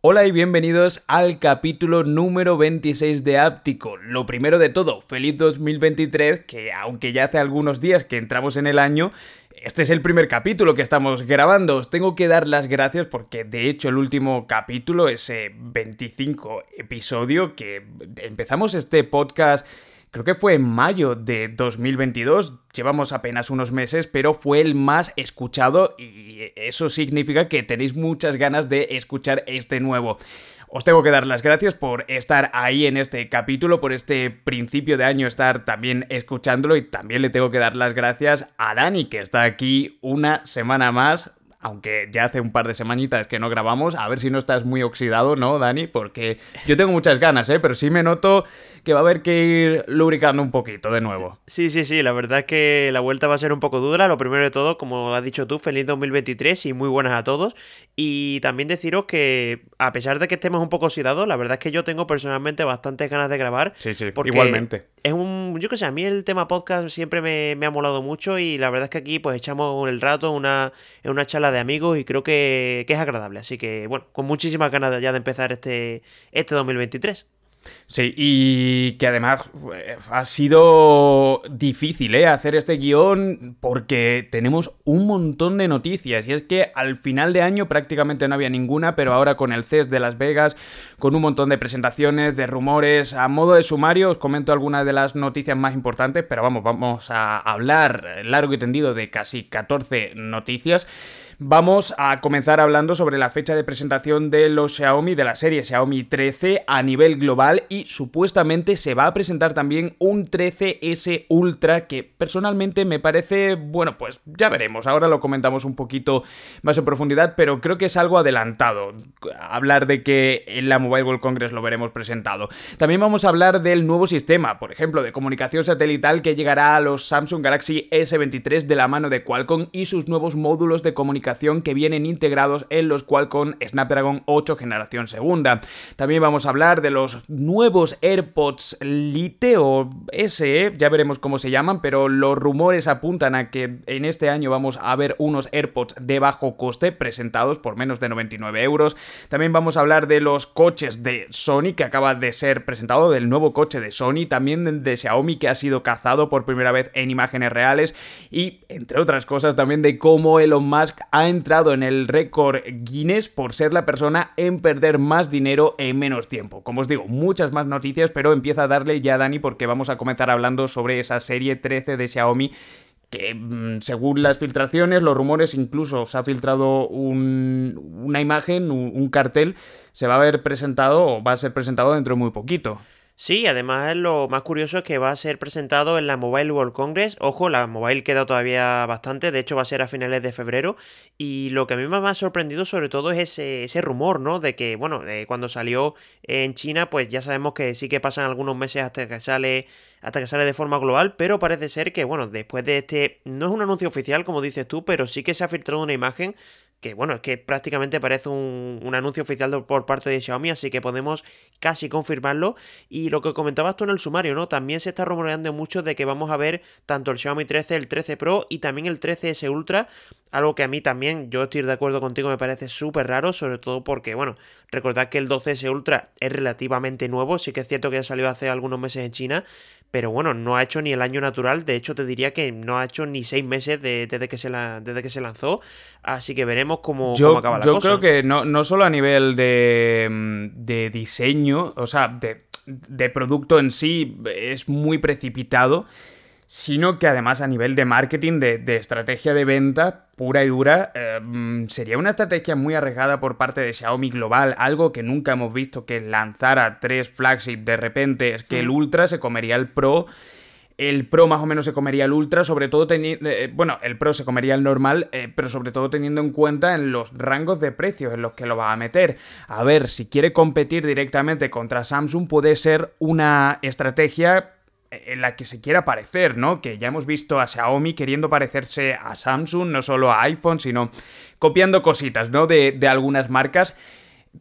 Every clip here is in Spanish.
Hola y bienvenidos al capítulo número 26 de Áptico. Lo primero de todo, feliz 2023, que aunque ya hace algunos días que entramos en el año, este es el primer capítulo que estamos grabando. Os tengo que dar las gracias porque de hecho el último capítulo, ese 25 episodio que empezamos este podcast creo que fue en mayo de 2022, llevamos apenas unos meses, pero fue el más escuchado y eso significa que tenéis muchas ganas de escuchar este nuevo. Os tengo que dar las gracias por estar ahí en este capítulo, por este principio de año estar también escuchándolo y también le tengo que dar las gracias a Dani que está aquí una semana más aunque ya hace un par de semanitas que no grabamos, a ver si no estás muy oxidado, ¿no, Dani? Porque yo tengo muchas ganas, ¿eh? Pero sí me noto que va a haber que ir lubricando un poquito de nuevo. Sí, sí, sí, la verdad es que la vuelta va a ser un poco dura. Lo primero de todo, como has dicho tú, feliz 2023 y muy buenas a todos. Y también deciros que, a pesar de que estemos un poco oxidados, la verdad es que yo tengo personalmente bastantes ganas de grabar. Sí, sí, igualmente. Es un, yo qué sé, a mí el tema podcast siempre me, me, ha molado mucho y la verdad es que aquí pues echamos el rato una, en una charla de amigos y creo que, es agradable. Así que, bueno, con muchísimas ganas ya de empezar este, este 2023. Sí, y que además eh, ha sido difícil ¿eh? hacer este guion porque tenemos un montón de noticias y es que al final de año prácticamente no había ninguna, pero ahora con el CES de Las Vegas, con un montón de presentaciones, de rumores, a modo de sumario os comento algunas de las noticias más importantes, pero vamos, vamos a hablar largo y tendido de casi 14 noticias. Vamos a comenzar hablando sobre la fecha de presentación de los Xiaomi, de la serie Xiaomi 13 a nivel global y supuestamente se va a presentar también un 13S Ultra que personalmente me parece, bueno, pues ya veremos, ahora lo comentamos un poquito más en profundidad, pero creo que es algo adelantado hablar de que en la Mobile World Congress lo veremos presentado. También vamos a hablar del nuevo sistema, por ejemplo, de comunicación satelital que llegará a los Samsung Galaxy S23 de la mano de Qualcomm y sus nuevos módulos de comunicación que vienen integrados en los Qualcomm Snapdragon 8 generación segunda. También vamos a hablar de los nuevos AirPods Lite o SE, ya veremos cómo se llaman, pero los rumores apuntan a que en este año vamos a ver unos AirPods de bajo coste presentados por menos de 99 euros. También vamos a hablar de los coches de Sony que acaba de ser presentado, del nuevo coche de Sony, también de Xiaomi que ha sido cazado por primera vez en imágenes reales y entre otras cosas también de cómo Elon Musk ha ha entrado en el récord Guinness por ser la persona en perder más dinero en menos tiempo. Como os digo, muchas más noticias, pero empieza a darle ya Dani porque vamos a comenzar hablando sobre esa serie 13 de Xiaomi que mm, según las filtraciones, los rumores, incluso se ha filtrado una imagen, un cartel, se va a ver presentado o va a ser presentado dentro de muy poquito. Sí, además lo más curioso es que va a ser presentado en la Mobile World Congress. Ojo, la Mobile queda todavía bastante, de hecho va a ser a finales de febrero. Y lo que a mí me ha sorprendido sobre todo es ese, ese rumor, ¿no? De que, bueno, eh, cuando salió en China, pues ya sabemos que sí que pasan algunos meses hasta que sale hasta que sale de forma global, pero parece ser que, bueno, después de este, no es un anuncio oficial como dices tú, pero sí que se ha filtrado una imagen que bueno, es que prácticamente parece un, anuncio oficial por parte de Xiaomi, así que podemos casi confirmarlo. Y lo que comentabas tú en el sumario, ¿no? También se está rumoreando mucho de que vamos a ver tanto el Xiaomi 13, el 13 Pro y también el 13S Ultra, algo que a mí también, yo estoy de acuerdo contigo, me parece súper raro, sobre todo porque, bueno, recordad que el 12S Ultra es relativamente nuevo, sí que es cierto que ya salió hace algunos meses en China, pero bueno, no ha hecho ni el año natural, de hecho te diría que no ha hecho ni seis meses desde, que se desde que se lanzó, así que veremos cómo, acaba la cosa. Yo creo que no, no solo a nivel de, de diseño, o sea, de, de producto en sí es muy precipitado, sino que además a nivel de marketing, de, estrategia de venta pura y dura, eh, sería una estrategia muy arriesgada por parte de Xiaomi Global, algo que nunca hemos visto que lanzara tres flagships de repente, es que el Ultra se comería el Pro, el Pro más o menos se comería el Ultra, sobre todo teniendo, eh, bueno, el Pro se comería el normal, eh, pero sobre todo teniendo en cuenta en los rangos de precios en los que lo va a meter. A ver, si quiere competir directamente contra Samsung puede ser una estrategia en la que se quiera parecer, ¿no? Que ya hemos visto a Xiaomi queriendo parecerse a Samsung, no solo a iPhone, sino copiando cositas, ¿no? De algunas marcas.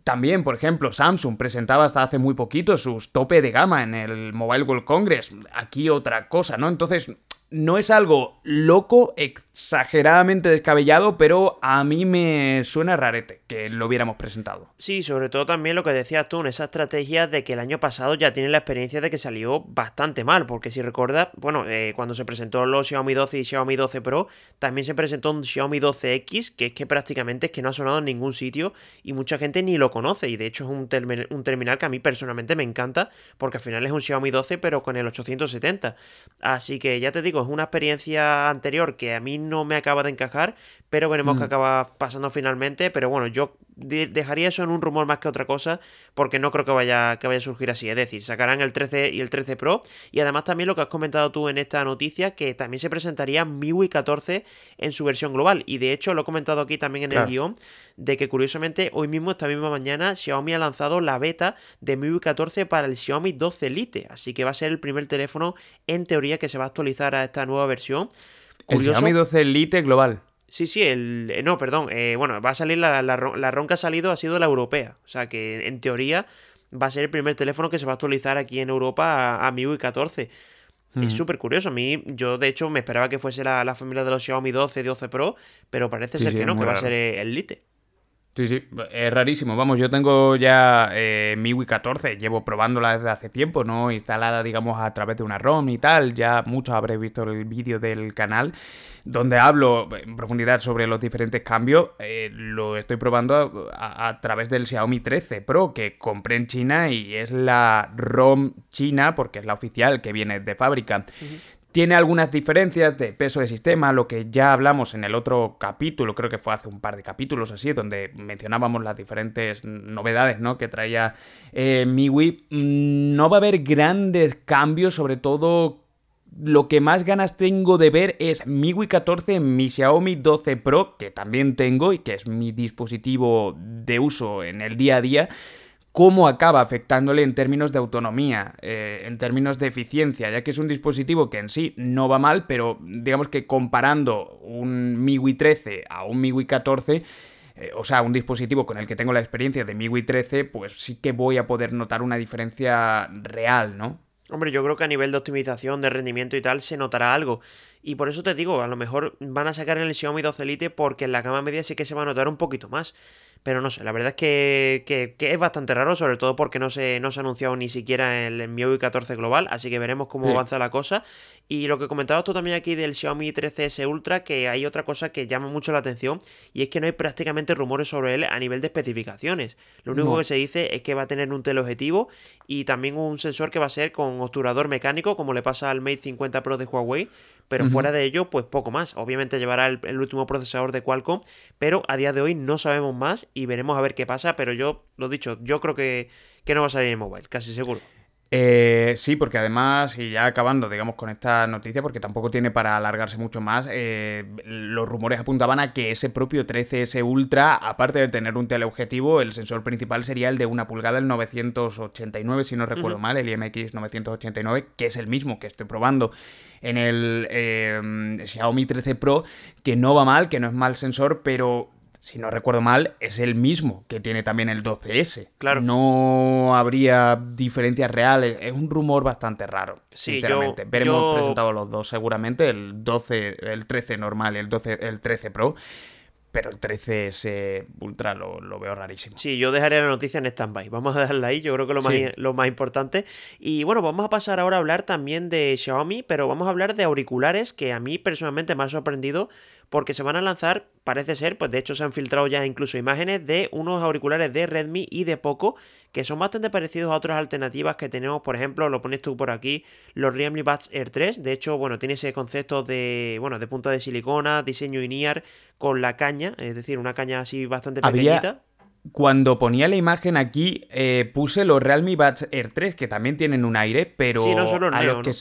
También, por ejemplo, Samsung presentaba hasta hace muy poquito sus tope de gama en el Mobile World Congress. Aquí otra cosa, ¿no? Entonces, no es algo loco, exageradamente descabellado, pero a mí me suena rarete que lo hubiéramos presentado. Sí, sobre todo también lo que decías tú, en esa estrategia de que el año pasado ya tiene la experiencia de que salió bastante mal, porque si recuerdas, bueno, eh, cuando se presentó los Xiaomi 12 y Xiaomi 12 Pro, también se presentó un Xiaomi 12X, que es que prácticamente es que no ha sonado en ningún sitio y mucha gente ni lo conoce, y de hecho es un, un terminal que a mí personalmente me encanta, porque al final es un Xiaomi 12 pero con el 870. Así que ya te digo, es una experiencia anterior que a mí no me acaba de encajar, pero veremos qué mm. acaba pasando finalmente. Pero bueno, yo dejaría eso en un rumor más que otra cosa, porque no creo que vaya, que vaya a surgir así. Es decir, sacarán el 13 y el 13 Pro. Y además también lo que has comentado tú en esta noticia, que también se presentaría MIUI 14 en su versión global. Y de hecho lo he comentado aquí también en el guion, de que curiosamente hoy mismo, esta misma mañana, Xiaomi ha lanzado la beta de MIUI 14 para el Xiaomi 12 Lite. Así que va a ser el primer teléfono, en teoría, que se va a actualizar a esta nueva versión. El Xiaomi 12 Lite global. Sí, sí, el. Eh, no, perdón. Eh, bueno, va a salir la, la, ron que ha salido ha sido la europea. O sea que en teoría va a ser el primer teléfono que se va a actualizar aquí en Europa a, a MIUI 14. Es súper curioso. A mí, yo de hecho me esperaba que fuese la, familia de los Xiaomi 12 12 Pro, pero parece ser que no, que va a ser el Lite. Sí, sí, es rarísimo. Vamos, yo tengo ya eh, MIUI 14, llevo probándola desde hace tiempo, ¿no? Instalada, digamos, a través de una ROM y tal. Ya muchos habréis visto el vídeo del canal donde hablo en profundidad sobre los diferentes cambios. Eh, lo estoy probando a, través del Xiaomi 13 Pro que compré en China y es la ROM china porque es la oficial que viene de fábrica. Tiene algunas diferencias de peso de sistema, lo que ya hablamos en el otro capítulo, creo que fue hace un par de capítulos así, donde mencionábamos las diferentes novedades ¿no? que traía eh, MIUI. Mm, no va a haber grandes cambios, sobre todo lo que más ganas tengo de ver es MIUI 14 en mi Xiaomi 12 Pro, que también tengo y que es mi dispositivo de uso en el día a día cómo acaba afectándole en términos de autonomía, eh, en términos de eficiencia, ya que es un dispositivo que en sí no va mal, pero digamos que comparando un MIUI 13 a un MIUI 14, eh, o sea, un dispositivo con el que tengo la experiencia de MIUI 13, pues sí que voy a poder notar una diferencia real, ¿no? Hombre, yo creo que a nivel de optimización, de rendimiento y tal, se notará algo. Y por eso te digo, a lo mejor van a sacar en el Xiaomi 12 Lite porque en la gama media sí que se va a notar un poquito más. Pero no sé, la verdad es que, es bastante raro, sobre todo porque no se, no se ha anunciado ni siquiera el, el MIUI 14 global, así que veremos cómo avanza la cosa. Y lo que comentabas tú también aquí del Xiaomi 13S Ultra, que hay otra cosa que llama mucho la atención, y es que no hay prácticamente rumores sobre él a nivel de especificaciones. Lo único que se dice es que va a tener un teleobjetivo y también un sensor que va a ser con obturador mecánico, como le pasa al Mate 50 Pro de Huawei, pero fuera de ello, pues poco más. Obviamente llevará el, último procesador de Qualcomm, pero a día de hoy no sabemos más y veremos a ver qué pasa. Pero yo, lo dicho, yo creo que, que no va a salir en mobile, casi seguro. Eh, sí, porque además, y ya acabando, digamos, con esta noticia, porque tampoco tiene para alargarse mucho más, eh, los rumores apuntaban a que ese propio 13S Ultra, aparte de tener un teleobjetivo, el sensor principal sería el de una pulgada, el 989, si no recuerdo mal, el IMX 989, que es el mismo que estoy probando en el eh, Xiaomi 13 Pro, que no va mal, que no es mal sensor, pero si no recuerdo mal, es el mismo que tiene también el 12S. Claro. No habría diferencias reales. Es un rumor bastante raro, sinceramente. Veremos presentado los dos seguramente, el 12, el 13 normal y el 12, el 13 Pro. Pero el 13S Ultra lo, veo rarísimo. Sí, yo dejaré la noticia en stand-by. Vamos a dejarla ahí, yo creo que lo, más, lo más importante. Y bueno, vamos a pasar ahora a hablar también de Xiaomi, pero vamos a hablar de auriculares que a mí personalmente me ha sorprendido porque se van a lanzar, parece ser, pues de hecho se han filtrado ya incluso imágenes de unos auriculares de Redmi y de Poco que son bastante parecidos a otras alternativas que tenemos, por ejemplo, lo pones tú por aquí, los Realme Buds Air 3, de hecho, bueno, tiene ese concepto de, bueno, de punta de silicona, diseño INEAR con la caña, es decir, una caña así bastante pequeñita. Cuando ponía la imagen aquí, eh, puse los Realme Buds Air 3, que también tienen un aire, pero sí, no solo a que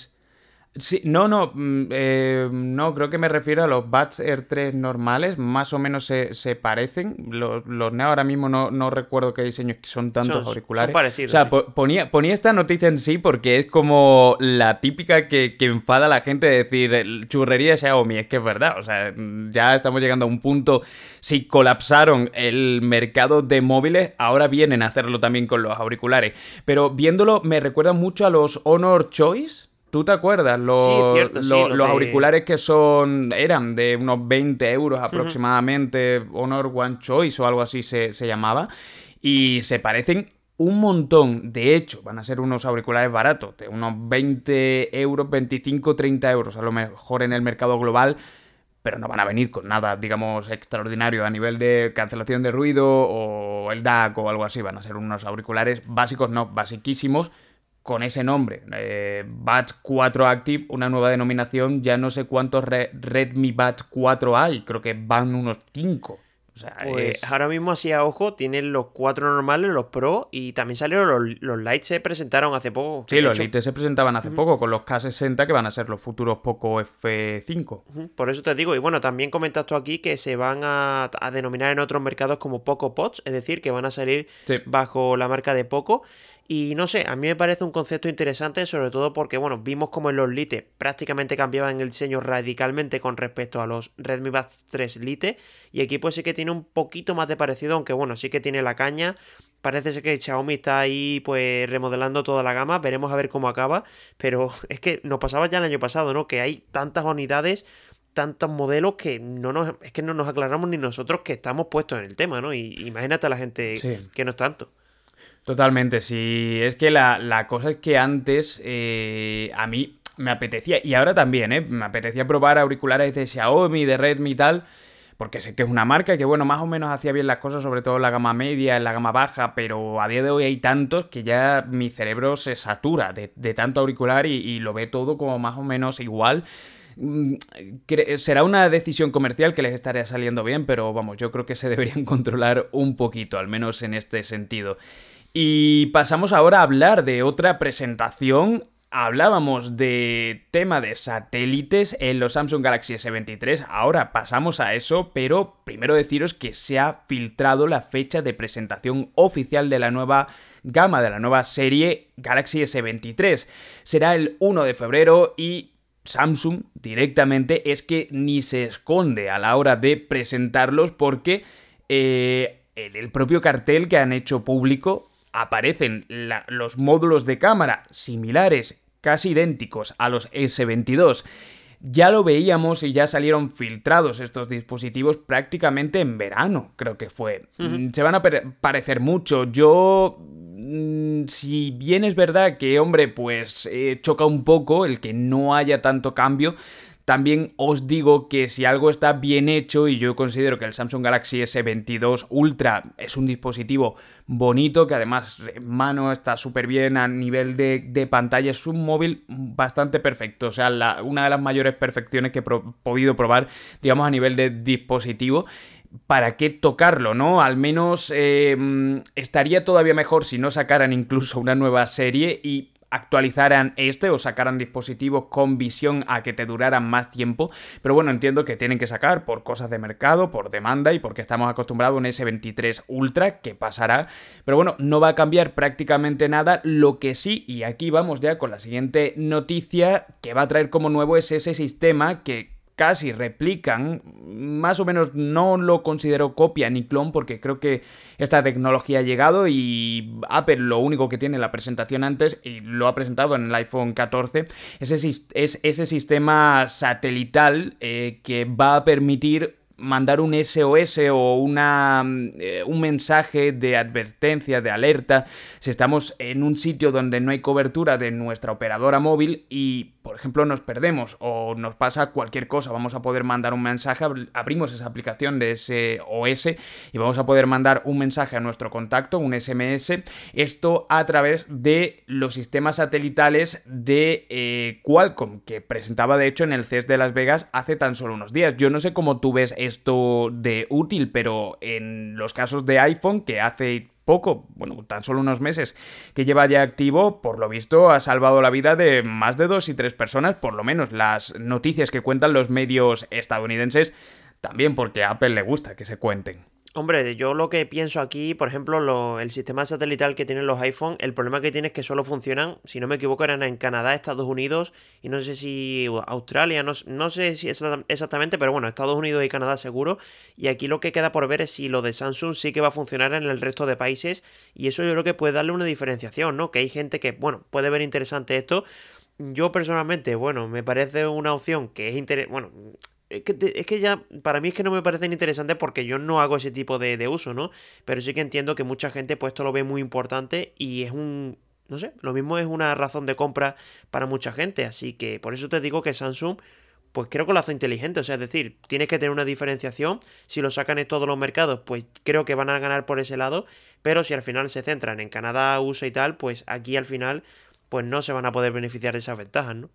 Sí, no, no, mm, eh, no, creo que me refiero a los Buds Air 3 normales, más o menos se, parecen. Los, los, Neo ahora mismo no, no recuerdo qué diseños son tantos auriculares. Son parecidos, o sea, ponía, ponía esta noticia en sí porque es como la típica que, enfada a la gente de decir churrería Xiaomi, es que es verdad. O sea, ya estamos llegando a un punto. Si colapsaron el mercado de móviles, ahora vienen a hacerlo también con los auriculares. Pero viéndolo, me recuerda mucho a los Honor Choice ¿Tú te acuerdas? Los, los, auriculares que son eran de unos 20 euros aproximadamente, Honor One Choice o algo así se, se llamaba, y se parecen un montón. De hecho, van a ser unos auriculares baratos, de unos 20 euros, 25, 30 euros a lo mejor en el mercado global, pero no van a venir con nada, digamos, extraordinario a nivel de cancelación de ruido o el DAC o algo así. Van a ser unos auriculares básicos, no, basiquísimos, con ese nombre. Eh, Batch 4 Active, una nueva denominación, ya no sé cuántos Redmi Batch 4 hay, creo que van unos 5 pues ahora mismo así a ojo tienen los cuatro normales, los Pro y también salieron los, los Lite se presentaron hace poco. Sí, los Lite se presentaban hace poco con los K60 que van a ser los futuros Poco F5. Por eso te digo, y bueno, también comentas tú aquí que se van a, denominar en otros mercados como Poco Pots, es decir, que van a salir bajo la marca de Poco. Y no sé, a mí me parece un concepto interesante, sobre todo porque, bueno, vimos como en los Lite prácticamente cambiaban el diseño radicalmente con respecto a los Redmi Buds 3 Lite. Y aquí pues sí que tiene un poquito más de parecido, aunque bueno, sí que tiene la caña. Parece ser que Xiaomi está ahí pues remodelando toda la gama, veremos a ver cómo acaba. Pero es que nos pasaba ya el año pasado, ¿no? Que hay tantas unidades tantos modelos que no nos, es que no nos aclaramos ni nosotros que estamos puestos en el tema, ¿no? Y imagínate a la gente que no es tanto. Totalmente, sí. Es que la, cosa es que antes eh, a mí me apetecía, y ahora también, ¿eh? Me apetecía probar auriculares de Xiaomi, de Redmi y tal, porque sé que es una marca que, bueno, más o menos hacía bien las cosas, sobre todo en la gama media, en la gama baja, pero a día de hoy hay tantos que ya mi cerebro se satura de, tanto auricular y, y lo ve todo como más o menos igual. Mm, será una decisión comercial que les estaría saliendo bien, pero vamos, yo creo que se deberían controlar un poquito, al menos en este sentido. Y pasamos ahora a hablar de otra presentación. Hablábamos de tema de satélites en los Samsung Galaxy S23, ahora pasamos a eso, pero primero deciros que se ha filtrado la fecha de presentación oficial de la nueva gama, de la nueva serie Galaxy S23. Será el 1 de febrero y Samsung directamente es que ni se esconde a la hora de presentarlos porque eh, el propio cartel que han hecho público aparecen los módulos de cámara similares, casi idénticos a los S22. Ya lo veíamos y ya salieron filtrados estos dispositivos prácticamente en verano, creo que fue. Mm, se van a parecer mucho. Yo mm, si bien es verdad que, hombre, pues eh, choca un poco el que no haya tanto cambio, también os digo que si algo está bien hecho, y yo considero que el Samsung Galaxy S22 Ultra es un dispositivo bonito, que además en mano está súper bien a nivel de, pantalla, es un móvil bastante perfecto, o sea, una de las mayores perfecciones que he podido probar, digamos, a nivel de dispositivo. ¿para qué tocarlo, no? Al menos eh, estaría todavía mejor si no sacaran incluso una nueva serie y actualizaran este o sacaran dispositivos con visión a que te duraran más tiempo, pero bueno, entiendo que tienen que sacar por cosas de mercado, por demanda y porque estamos acostumbrados a un S23 Ultra que pasará, pero bueno, no va a cambiar prácticamente nada, lo que sí, y aquí vamos ya con la siguiente noticia que va a traer como nuevo es ese sistema que casi replican, más o menos no lo considero copia ni clon porque creo que esta tecnología ha llegado y Apple lo único que tiene en la presentación antes y lo ha presentado en el iPhone 14 es ese, sistema satelital eh, que va a permitir mandar un SOS o una, eh, un mensaje de advertencia, de alerta, si estamos en un sitio donde no hay cobertura de nuestra operadora móvil y, por ejemplo, nos perdemos o nos pasa cualquier cosa, vamos a poder mandar un mensaje, abrimos esa aplicación de SOS y vamos a poder mandar un mensaje a nuestro contacto, un SMS, esto a través de los sistemas satelitales de eh, Qualcomm, que presentaba de hecho en el CES de Las Vegas hace tan solo unos días. Yo no sé cómo tú ves esto de útil, pero en los casos de iPhone, que hace poco, bueno, tan solo unos meses que lleva ya activo, por lo visto ha salvado la vida de más de dos y tres personas, por lo menos las noticias que cuentan los medios estadounidenses, también porque a Apple le gusta que se cuenten. Hombre, yo lo que pienso aquí, por ejemplo, el sistema satelital que tienen los iPhone, el problema que tiene es que solo funcionan, si no me equivoco, eran en Canadá, Estados Unidos y no sé si Australia, no, no sé si exactamente, pero bueno, Estados Unidos y Canadá seguro. Y aquí lo que queda por ver es si lo de Samsung sí que va a funcionar en el resto de países y eso yo creo que puede darle una diferenciación, ¿no? Que hay gente que, bueno, puede ver interesante esto yo personalmente, bueno, me parece una opción que es interesante. Bueno, es que, es que, ya, para mí es que no me parecen interesantes porque yo no hago ese tipo de, de, uso, ¿no? Pero sí que entiendo que mucha gente pues esto lo ve muy importante y es un, no sé, lo mismo es una razón de compra para mucha gente. Así que por eso te digo que Samsung, pues creo que lo hace inteligente. O sea, es decir, tienes que tener una diferenciación. Si lo sacan en todos los mercados, pues creo que van a ganar por ese lado. Pero si al final se centran en Canadá, USA y tal, pues aquí al final, pues no se van a poder beneficiar de esas ventajas, ¿no?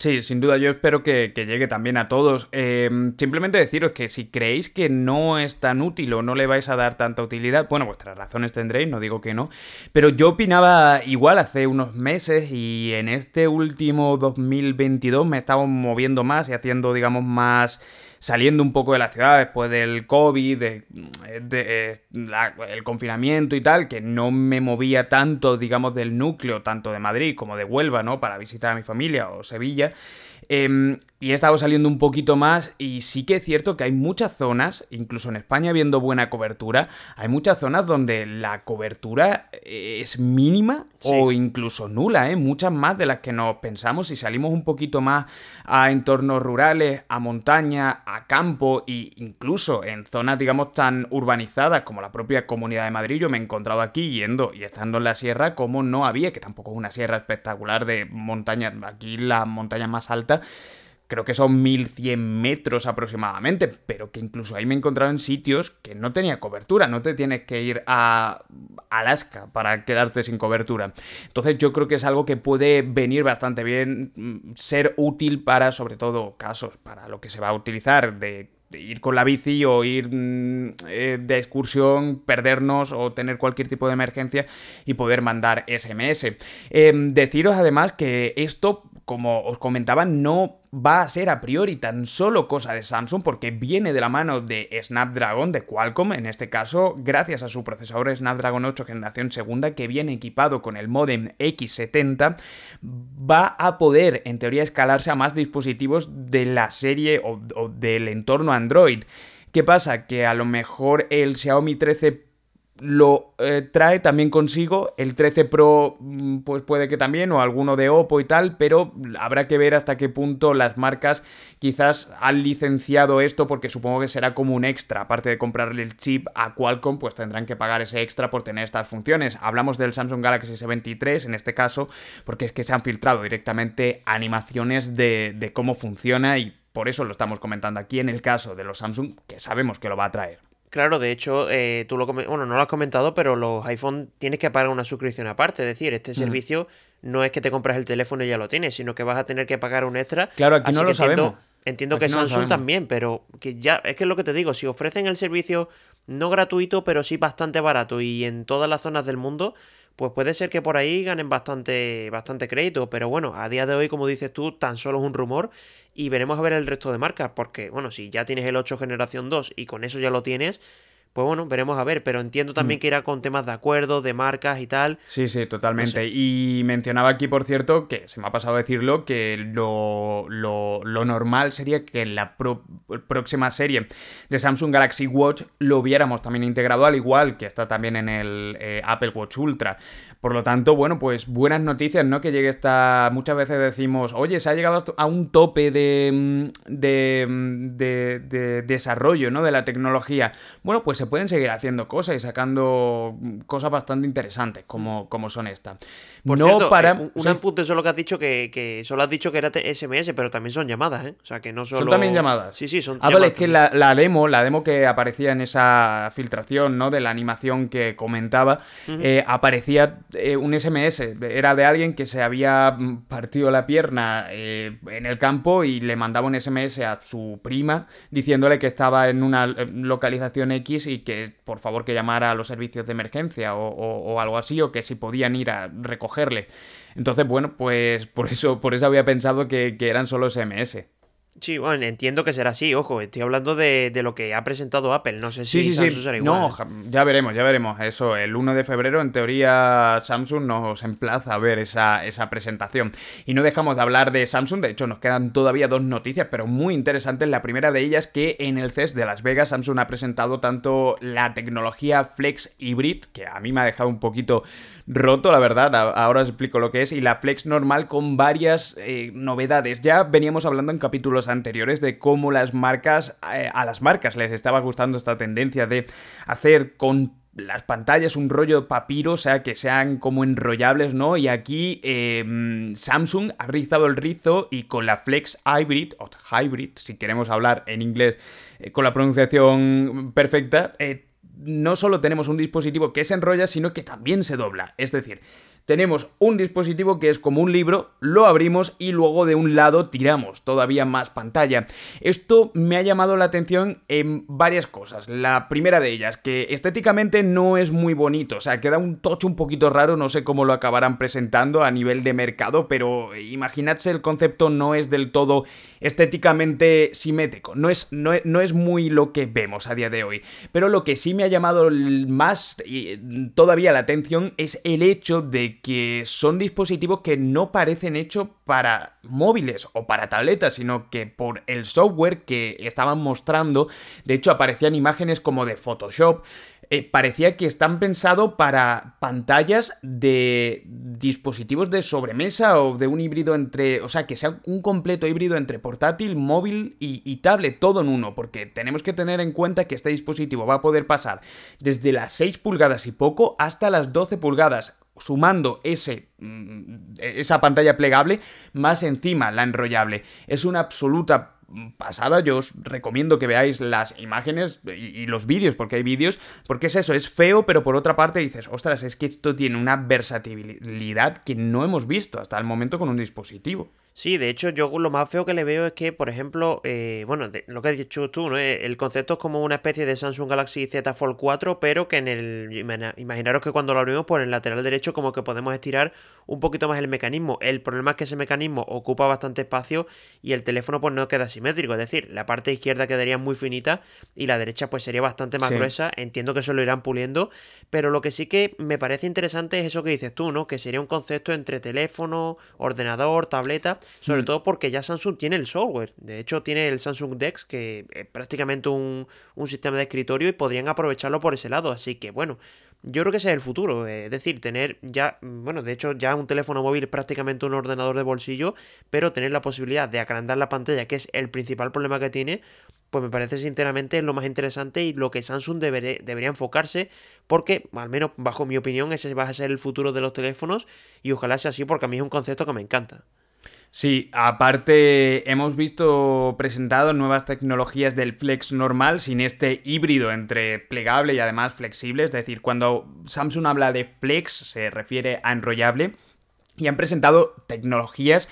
Sí, sin duda yo espero que, llegue también a todos. Em, simplemente deciros que si creéis que no es tan útil o no le vais a dar tanta utilidad, bueno, vuestras razones tendréis, no digo que no, pero yo opinaba igual hace unos meses y en este último 2022 me estaba moviendo más y haciendo, digamos, más saliendo un poco de la ciudad después del COVID, de, eh, el confinamiento y tal, que no me movía tanto, digamos, del núcleo, tanto de Madrid como de Huelva, ¿no? Para visitar a mi familia o Sevilla. Em, y he estado saliendo un poquito más y sí que es cierto que hay muchas zonas, incluso en España viendo buena cobertura, hay muchas zonas donde la cobertura eh, es mínima o incluso nula, ¿eh? muchas más de las que nos pensamos si salimos un poquito más a entornos rurales, a montaña, a campo e incluso en zonas digamos tan urbanizadas como la propia Comunidad de Madrid, yo me he encontrado aquí yendo y estando en la sierra como no había, que tampoco es una sierra espectacular de montañas, aquí la montaña más creo que son 1100 metros aproximadamente, pero que incluso ahí me he encontrado en sitios que no tenía cobertura, no te tienes que ir a Alaska para quedarte sin cobertura. Entonces yo creo que es algo que puede venir bastante bien, mm, ser útil para sobre todo casos, para lo que se va a utilizar de ir con la bici o ir mm, eh, de excursión, perdernos o tener cualquier tipo de emergencia y poder mandar SMS. Em, deciros además que esto, como os comentaba, no va a ser a priori tan solo cosa de Samsung porque viene de la mano de Snapdragon de Qualcomm, en este caso gracias a su procesador Snapdragon 8 generación segunda que viene equipado con el modem X70, va a poder en teoría escalarse a más dispositivos de la serie o, o del entorno Android. ¿Qué pasa? Que a lo mejor el Xiaomi 13 lo eh, trae también consigo. El 13 Pro, mm, pues puede que también, o alguno de Oppo y tal, pero habrá que ver hasta qué punto las marcas quizás han licenciado esto, porque supongo que será como un extra. Aparte de comprarle el chip a Qualcomm, pues tendrán que pagar ese extra por tener estas funciones. Hablamos del Samsung Galaxy S23 en este caso, porque es que se han filtrado directamente animaciones de, de cómo funciona y por eso lo estamos comentando aquí en el caso de los Samsung, que sabemos que lo va a traer. Claro, de hecho, eh, tú lo bueno, no lo has comentado, pero los iPhone tienes que pagar una suscripción aparte. Es decir, este mm. servicio no es que te compras el teléfono y ya lo tienes, sino que vas a tener que pagar un extra. Claro, aquí no lo sabemos. Entiendo que Samsung también, pero que ya, es que es lo que te digo, si ofrecen el servicio no gratuito, pero sí bastante barato y en todas las zonas del mundo, pues puede ser que por ahí ganen bastante, bastante crédito. Pero bueno, a día de hoy, como dices tú, tan solo es un rumor y veremos a ver el resto de marcas, porque bueno, si ya tienes el 8 generación 2 y con eso ya lo tienes, pues bueno, veremos a ver, pero entiendo también mm. que irá con temas de acuerdos, de marcas y tal. Sí, sí, totalmente. Y mencionaba aquí, por cierto, que se me ha pasado a decirlo, que lo, lo, normal sería que en la próxima serie de Samsung Galaxy Watch lo viéramos también integrado, al igual que está también en el eh, Apple Watch Ultra. Por lo tanto, bueno, pues buenas noticias, ¿no? Que llegue esta... Muchas veces decimos, oye, se ha llegado a un tope de, de, de, de desarrollo, ¿no? De la tecnología. Bueno, pues se pueden seguir haciendo cosas y sacando cosas bastante interesantes como, como son estas. Por no para... Eh, un, apunte solo que has dicho que, solo has dicho que era SMS, pero también son llamadas, ¿eh? O sea, que no solo... Son también llamadas. Sí, sí, son Ah, vale, es que la, demo, la demo que aparecía en esa filtración, ¿no? De la animación que comentaba, eh, aparecía eh, un SMS. Era de alguien que se había partido la pierna en el campo y le mandaba un SMS a su prima diciéndole que estaba en una localización X y que por favor que llamara a los servicios de emergencia o, algo así, o que si podían ir a Entonces, bueno, pues por eso, por eso había pensado que, eran solo SMS. Sí, bueno, entiendo que será así, ojo, estoy hablando de, lo que ha presentado Apple, no sé si sí, sí, Será igual. No, ya veremos, ya veremos. Eso, el 1 de febrero, en teoría, Samsung nos emplaza a ver esa, esa presentación. Y no dejamos de hablar de Samsung, de hecho, nos quedan todavía dos noticias, pero muy interesantes. La primera de ellas que en el CES de Las Vegas, Samsung ha presentado tanto la tecnología Flex Hybrid, que a mí me ha dejado un poquito roto, la verdad, ahora os explico lo que es, y la Flex normal con varias eh, novedades. Ya veníamos hablando en capítulos anteriores de cómo las marcas, eh, a las marcas les estaba gustando esta tendencia de hacer con las pantallas un rollo papiro, o sea, que sean como enrollables, ¿no? Y aquí em, Samsung ha rizado el rizo y con la Flex Hybrid, o Hybrid, si queremos hablar en inglés eh, con la pronunciación perfecta, no solo tenemos un dispositivo que se enrolla, sino que también se dobla. Es decir, tenemos un dispositivo que es como un libro, lo abrimos y luego de un lado tiramos todavía más pantalla. Esto me ha llamado la atención en varias cosas. La primera de ellas, que estéticamente no es muy bonito, o sea, queda un tocho un poquito raro, no sé cómo lo acabarán presentando a nivel de mercado, pero imaginadse el concepto no es del todo estéticamente simétrico, no es, no no es muy lo que vemos a día de hoy. Pero lo que sí me ha llamado más todavía la atención es el hecho de que son dispositivos que no parecen hechos para móviles o para tabletas, sino que por el software que estaban mostrando, de hecho aparecían imágenes como de Photoshop, eh, parecía que están pensados para pantallas de dispositivos de sobremesa o de un híbrido entre, o sea, que sea un completo híbrido entre portátil, móvil y, y, tablet, todo en uno, porque tenemos que tener en cuenta que este dispositivo va a poder pasar desde las 6 pulgadas y poco hasta las 12 pulgadas sumando ese, mm, esa pantalla plegable más encima la enrollable. Es una absoluta pasada, yo os recomiendo que veáis las imágenes y, los vídeos, porque hay vídeos, porque es eso, es feo, pero por otra parte dices, ostras, es que esto tiene una versatilidad que no hemos visto hasta el momento con un dispositivo. Sí, de hecho, yo lo más feo que le veo es que, por ejemplo, eh, bueno, lo que has dicho tú, ¿no? Eh, el concepto es como una especie de Samsung Galaxy Z Fold 4, pero que en el. Imaginaros que cuando lo abrimos por el lateral derecho, como que podemos estirar un poquito más el mecanismo. El problema es que ese mecanismo ocupa bastante espacio y el teléfono, pues no queda simétrico. Es decir, la parte izquierda quedaría muy finita y la derecha, pues sería bastante más gruesa. Entiendo que eso lo irán puliendo, pero lo que sí que me parece interesante es eso que dices tú, ¿no? Que sería un concepto entre teléfono, ordenador, tableta sobre mm. todo porque ya Samsung tiene el software. De hecho, tiene el Samsung Dex, que es prácticamente un, sistema de escritorio y podrían aprovecharlo por ese lado. Así que, bueno, yo creo que ese es el futuro. Es decir, tener ya, bueno, de hecho, ya un teléfono móvil es prácticamente un ordenador de bolsillo, pero tener la posibilidad de agrandar la pantalla, que es el principal problema que tiene, pues me parece sinceramente lo más interesante y lo que Samsung debería enfocarse, porque al menos bajo mi opinión ese va a ser el futuro de los teléfonos y ojalá sea así porque a mí es un concepto que me encanta. Sí, aparte hemos visto presentado nuevas tecnologías del flex normal sin este híbrido entre plegable y además flexible, es decir, cuando Samsung habla de flex se refiere a enrollable y han presentado tecnologías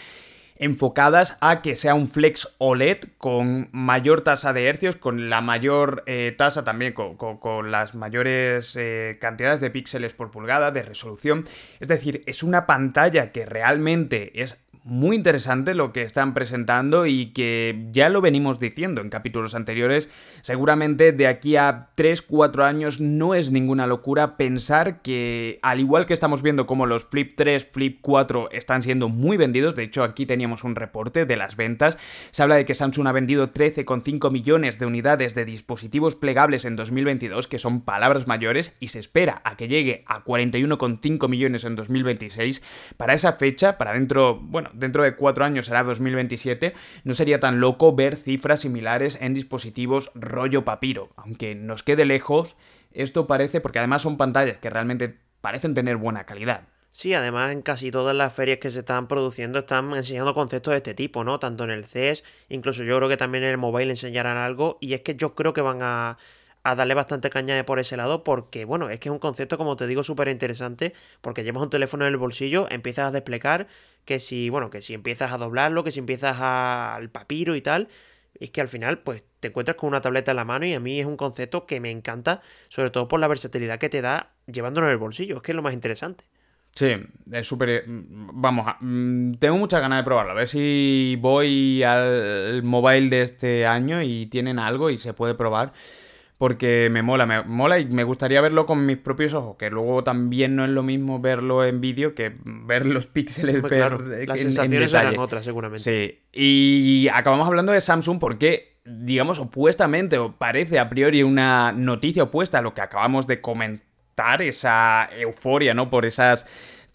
enfocadas a que sea un flex OLED con mayor tasa de hercios, con la mayor eh, tasa también, con, las mayores eh, cantidades de píxeles por pulgada, de resolución. Es decir, es una pantalla que realmente es muy interesante lo que están presentando y que ya lo venimos diciendo en capítulos anteriores. Seguramente de aquí a 3-4 años no es ninguna locura pensar que, al igual que estamos viendo como los Flip 3, Flip 4 están siendo muy vendidos, de hecho aquí teníamos un reporte de las ventas, se habla de que Samsung ha vendido 13,5 millones de unidades de dispositivos plegables en 2022, que son palabras mayores, y se espera a que llegue a 41,5 millones en 2026. Para esa fecha, para dentro, bueno, dentro de cuatro años será 2027, no sería tan loco ver cifras similares en dispositivos rollo papiro. Aunque nos quede lejos, esto parece, porque además son pantallas que realmente parecen tener buena calidad. Sí, además en casi todas las ferias que se están produciendo están enseñando conceptos de este tipo, ¿no? Tanto en el CES, incluso yo creo que también en el mobile enseñarán algo y es que yo creo que van a a darle bastante caña por ese lado porque, bueno, es que es un concepto, como te digo, súper interesante porque llevas un teléfono en el bolsillo, empiezas a desplegar, que si, bueno, que si empiezas a doblarlo, que si empiezas al papiro y tal, es que al final, pues, te encuentras con una tableta en la mano y a mí es un concepto que me encanta, sobre todo por la versatilidad que te da llevándolo en el bolsillo, es que es lo más interesante. Sí, es súper... Vamos, mm, tengo muchas ganas de probarlo. A ver si voy al mobile de este año y tienen algo y se puede probar. Porque me mola, me mola y me gustaría verlo con mis propios ojos. Que luego también no es lo mismo verlo en vídeo que ver los píxeles. Claro, las sensaciones eran otras, seguramente. Sí. Y acabamos hablando de Samsung porque digamos, opuestamente, o parece a priori una noticia opuesta a lo que acabamos de comentar, esa euforia, ¿no? Por esas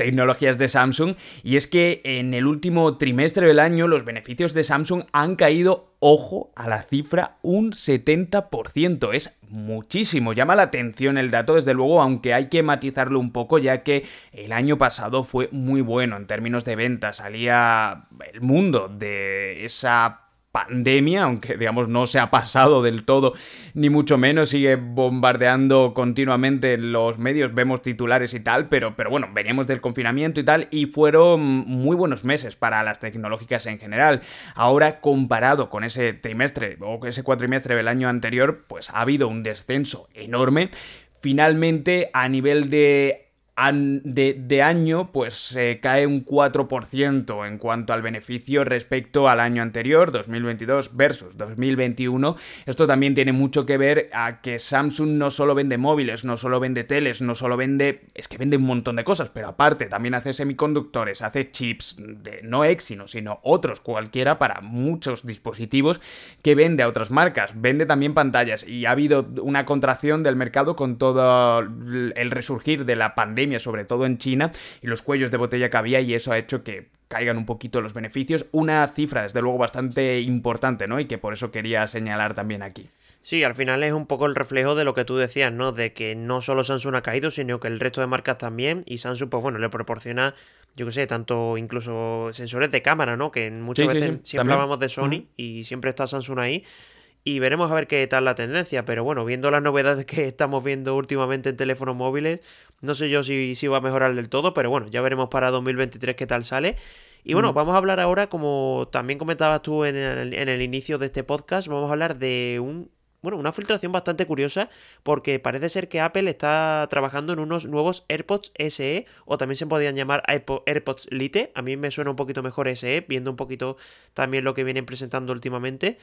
tecnologías de Samsung y es que en el último trimestre del año los beneficios de Samsung han caído, ojo, a la cifra un 70%. Es muchísimo, llama la atención el dato desde luego, aunque hay que matizarlo un poco ya que el año pasado fue muy bueno en términos de ventas, salía el mundo de esa pandemia, aunque digamos no se ha pasado del todo, ni mucho menos, sigue bombardeando continuamente los medios, vemos titulares y tal, pero, pero bueno, veníamos del confinamiento y tal, y fueron muy buenos meses para las tecnológicas en general. Ahora, comparado con ese trimestre o ese cuatrimestre del año anterior, pues ha habido un descenso enorme. Finalmente, a nivel de de, año, pues se cae un 4% en cuanto al beneficio respecto al año anterior, 2022 versus 2021. Esto también tiene mucho que ver a que Samsung no solo vende móviles, no solo vende teles, no solo vende... es que vende un montón de cosas, pero aparte también hace semiconductores, hace chips de no Exynos, sino otros cualquiera para muchos dispositivos que vende a otras marcas. Vende también pantallas y ha habido una contracción del mercado con todo el resurgir de la pandemia sobre todo en China, y los cuellos de botella que había, y eso ha hecho que caigan un poquito los beneficios. Una cifra, desde luego, bastante importante, ¿no? Y que por eso quería señalar también aquí. Sí, al final es un poco el reflejo de lo que tú decías, ¿no? De que no solo Samsung ha caído, sino que el resto de marcas también. Y Samsung, pues bueno, le proporciona, yo qué sé, tanto incluso sensores de cámara, ¿no? Que muchas veces siempre hablamos de Sony y siempre está Samsung ahí y veremos a ver qué tal la tendencia. Pero bueno, viendo las novedades que estamos viendo últimamente en teléfonos móviles, no sé yo si, si va a mejorar del todo, pero bueno, ya veremos para 2023 qué tal sale. Y bueno, vamos a hablar ahora, como también comentabas tú en el, en el inicio de este podcast, vamos a hablar de un bueno, una filtración bastante curiosa porque parece ser que Apple está trabajando en unos nuevos AirPods SE o también se podían llamar AirPods Lite. A mí me suena un poquito mejor SE, viendo un poquito también lo que vienen presentando últimamente.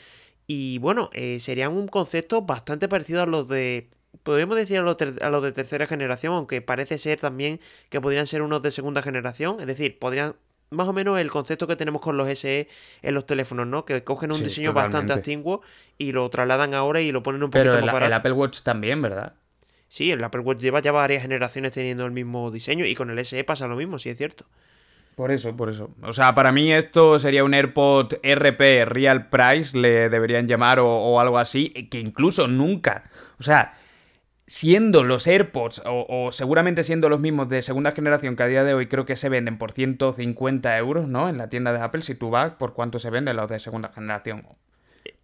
Y bueno, eh, serían un concepto bastante parecido a los de podríamos decir a los, de tercera generación, aunque parece ser también que podrían ser unos de segunda generación, es decir, podrían más o menos el concepto que tenemos con los SE en los teléfonos, ¿no? Que cogen un diseño bastante antiguo y lo trasladan ahora y lo ponen un poquito Pero más barato. el Apple Watch también, ¿verdad? Sí, el Apple Watch lleva ya varias generaciones teniendo el mismo diseño y con el SE pasa lo mismo, sí es cierto. Por eso, por eso. O sea, para mí esto sería un AirPod RP, Real Price, le deberían llamar, o, algo así, que incluso nunca. O sea, siendo los AirPods, o, seguramente siendo los mismos de segunda generación que a día de hoy creo que se venden por 150 euros, ¿no? En la tienda de Apple, si tú vas, ¿por cuánto se venden los de segunda generación?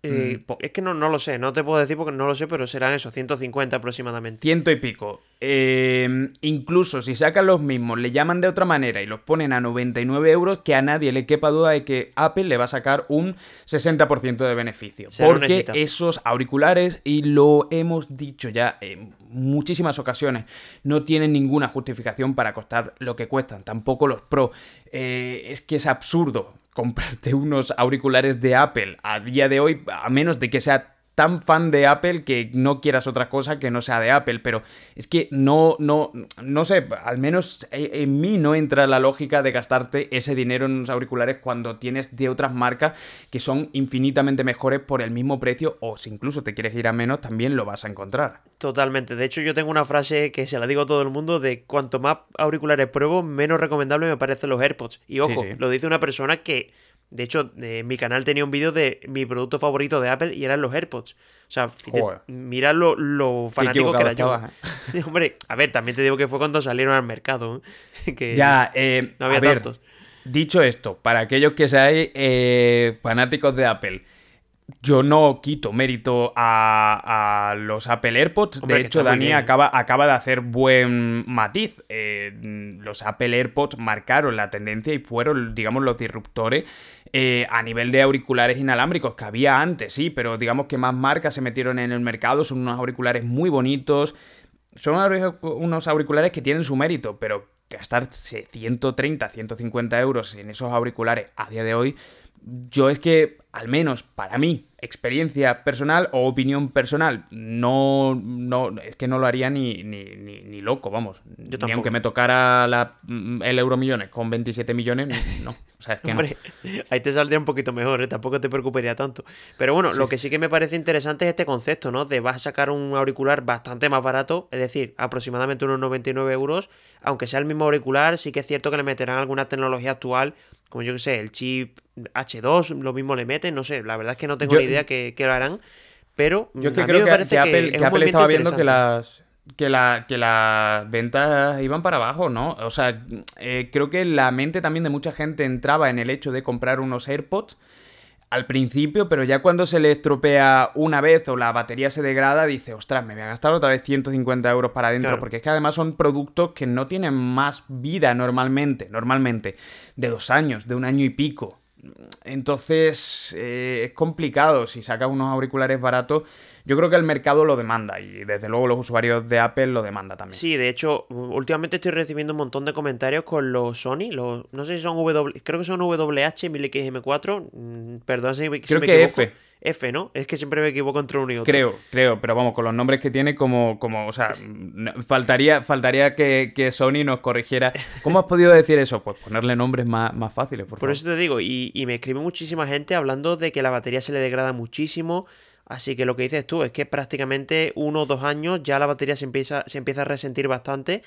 Eh, mm. es que no, no, lo sé, no te puedo decir porque no lo sé, pero serán eso, 150 aproximadamente. Ciento y pico. Eh, incluso si sacan los mismos, le llaman de otra manera y los ponen a 99 euros, que a nadie le quepa duda de que Apple le va a sacar un 60% de beneficio. porque esos auriculares, y lo hemos dicho ya en muchísimas ocasiones, no tienen ninguna justificación para costar lo que cuestan, tampoco los Pro. Eh, es que es absurdo comprarte unos auriculares de Apple a día de hoy, a menos de que sea tan fan de Apple que no quieras otra cosa que no sea de Apple, pero es que no, no, no sé, al menos en mí no entra la lógica de gastarte ese dinero en unos auriculares cuando tienes de otras marcas que son infinitamente mejores por el mismo precio o si incluso te quieres ir a menos también lo vas a encontrar. Totalmente, de hecho yo tengo una frase que se la digo a todo el mundo de cuanto más auriculares pruebo, menos recomendable me parecen los AirPods. Y ojo, lo dice una persona que de hecho, eh, mi canal tenía un vídeo de mi producto favorito de Apple y eran los AirPods. O sea, mira lo, fanático que era yo. Sí, hombre, a ver, también te digo que fue cuando salieron al mercado. que ya, eh, no había tantos. dicho esto, para aquellos que seáis eh, fanáticos de Apple, yo no quito mérito a, los Apple AirPods. de hecho, Dani acaba, acaba, de hacer buen matiz. Eh, los Apple AirPods marcaron la tendencia y fueron, digamos, los disruptores eh, a nivel de auriculares inalámbricos, que había antes, sí, pero digamos que más marcas se metieron en el mercado. Son unos auriculares muy bonitos. Son unos auriculares que tienen su mérito, pero gastarse 130, 150 euros en esos auriculares a día de hoy, yo es que, al menos para mí, experiencia personal o opinión personal, no, no es que no lo haría ni, ni, ni, loco, vamos. Yo ni aunque me tocara la, mm, el euro millones con 27 millones, no. O sea, es que Hombre, ahí te saldría un poquito mejor, ¿eh? tampoco te preocuparía tanto. Pero bueno, lo que sí que me parece interesante es este concepto, ¿no? De vas a sacar un auricular bastante más barato, es decir, aproximadamente unos 99 euros, aunque sea el mismo auricular, sí que es cierto que le meterán alguna tecnología actual como yo que sé, el chip H2, lo mismo le meten, no sé, la verdad es que no tengo ni idea que, lo harán, pero yo que creo que, Apple, estaba viendo que las que, la, que las ventas iban para abajo, ¿no? O sea, eh, creo que la mente también de mucha gente entraba en el hecho de comprar unos AirPods al principio, pero ya cuando se le estropea una vez o la batería se degrada, dice, ostras, me voy a gastar otra vez 150 euros para adentro, porque es que además son productos que no tienen más vida normalmente, normalmente, de dos años, de un año y pico. Entonces, eh, es complicado si sacas unos auriculares baratos yo creo que el mercado lo demanda y desde luego los usuarios de Apple lo demanda también. Sí, de hecho, últimamente estoy recibiendo un montón de comentarios con los Sony, los, no sé si son W, creo que son WH 1000XM4, mm, perdón si, creo que F. F, ¿no? Es que siempre me equivoco entre uno y otro. Creo, creo, pero vamos, con los nombres que tiene, como, como o sea, faltaría, faltaría que, Sony nos corrigiera. ¿Cómo has podido decir eso? Pues ponerle nombres más, más fáciles, por, por eso te digo, y, y me escribe muchísima gente hablando de que la batería se le degrada muchísimo, Así que lo que dices tú es que prácticamente uno o dos años ya la batería se empieza, se empieza a resentir bastante.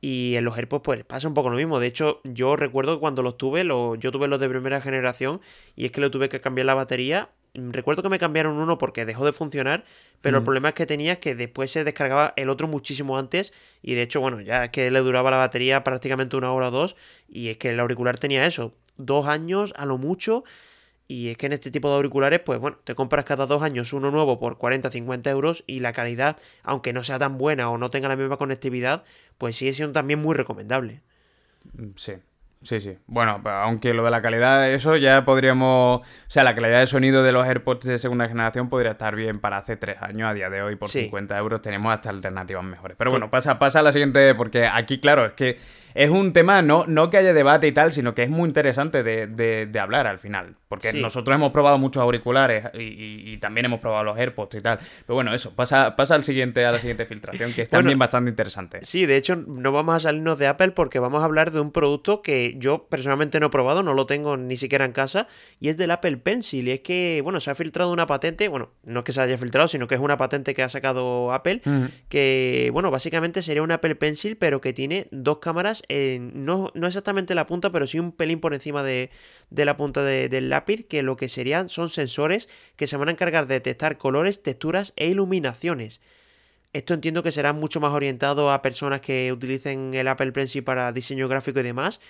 Y en los AirPods pues pasa un poco lo mismo. De hecho, yo recuerdo que cuando los tuve, yo tuve los de primera generación y es que le tuve que cambiar la batería. Recuerdo que me cambiaron uno porque dejó de funcionar, pero el mm. problema es que tenía que después se descargaba el otro muchísimo antes y de hecho, bueno, ya es que le duraba la batería prácticamente una hora o dos y es que el auricular tenía eso, dos años a lo mucho y es que en este tipo de auriculares, pues bueno, te compras cada dos años uno nuevo por 40-50 euros y la calidad, aunque no sea tan buena o no tenga la misma conectividad, pues sigue siendo también muy recomendable. Mm, sí, sí, sí. Bueno, aunque lo de la calidad, eso ya podríamos. O sea, la calidad de sonido de los AirPods de segunda generación podría estar bien para hace tres años. A día de hoy, por 50 euros, tenemos hasta alternativas mejores. Pero bueno, pasa, pasa a la siguiente, porque aquí, claro, es que es un tema, no, no que haya debate y tal, sino que es muy interesante de, de, hablar al final. Porque nosotros hemos probado muchos auriculares y, también hemos probado los AirPods y tal. Pero bueno, eso, pasa, pasa al siguiente, a la siguiente filtración, que es también bastante interesante. Sí, de hecho, no vamos a salirnos de Apple porque vamos a hablar de un producto que yo personalmente no he probado, no lo tengo ni siquiera en casa, y es del Apple Pencil. Y es que, bueno, se ha filtrado una patente, bueno, no es que se haya filtrado, sino que es una patente que ha sacado Apple, que, bueno, básicamente sería un Apple Pencil, pero que tiene dos cámaras no, no, exactamente la punta, pero sí un pelín por encima de, la punta del lápiz, que lo que serían son sensores que se van a encargar de detectar colores, texturas e iluminaciones. Esto entiendo que será mucho más orientado a personas que utilicen el Apple Pencil para diseño gráfico y demás.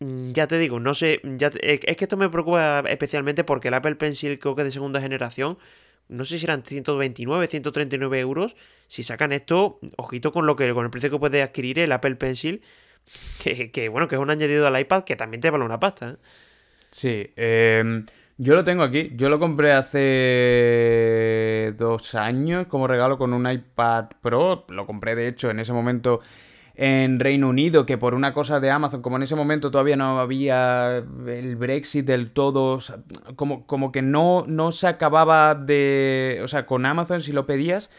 Mm, ya te digo, no sé, es que esto me preocupa especialmente porque el Apple Pencil creo que de segunda generación no sé si eran 129, 139 euros. Si sacan esto, ojito con lo que con el precio que puede adquirir el Apple Pencil, que, bueno, que es un añadido al iPad que también te vale una pasta. ¿eh? Sí, em, yo lo tengo aquí. Yo lo compré hace dos años como regalo con un iPad Pro. Lo compré, de hecho, en ese momento en Reino Unido, que por una cosa de Amazon, como en ese momento todavía no había el Brexit del todo, como, como que no, no se acababa de... O sea, con Amazon si lo pedías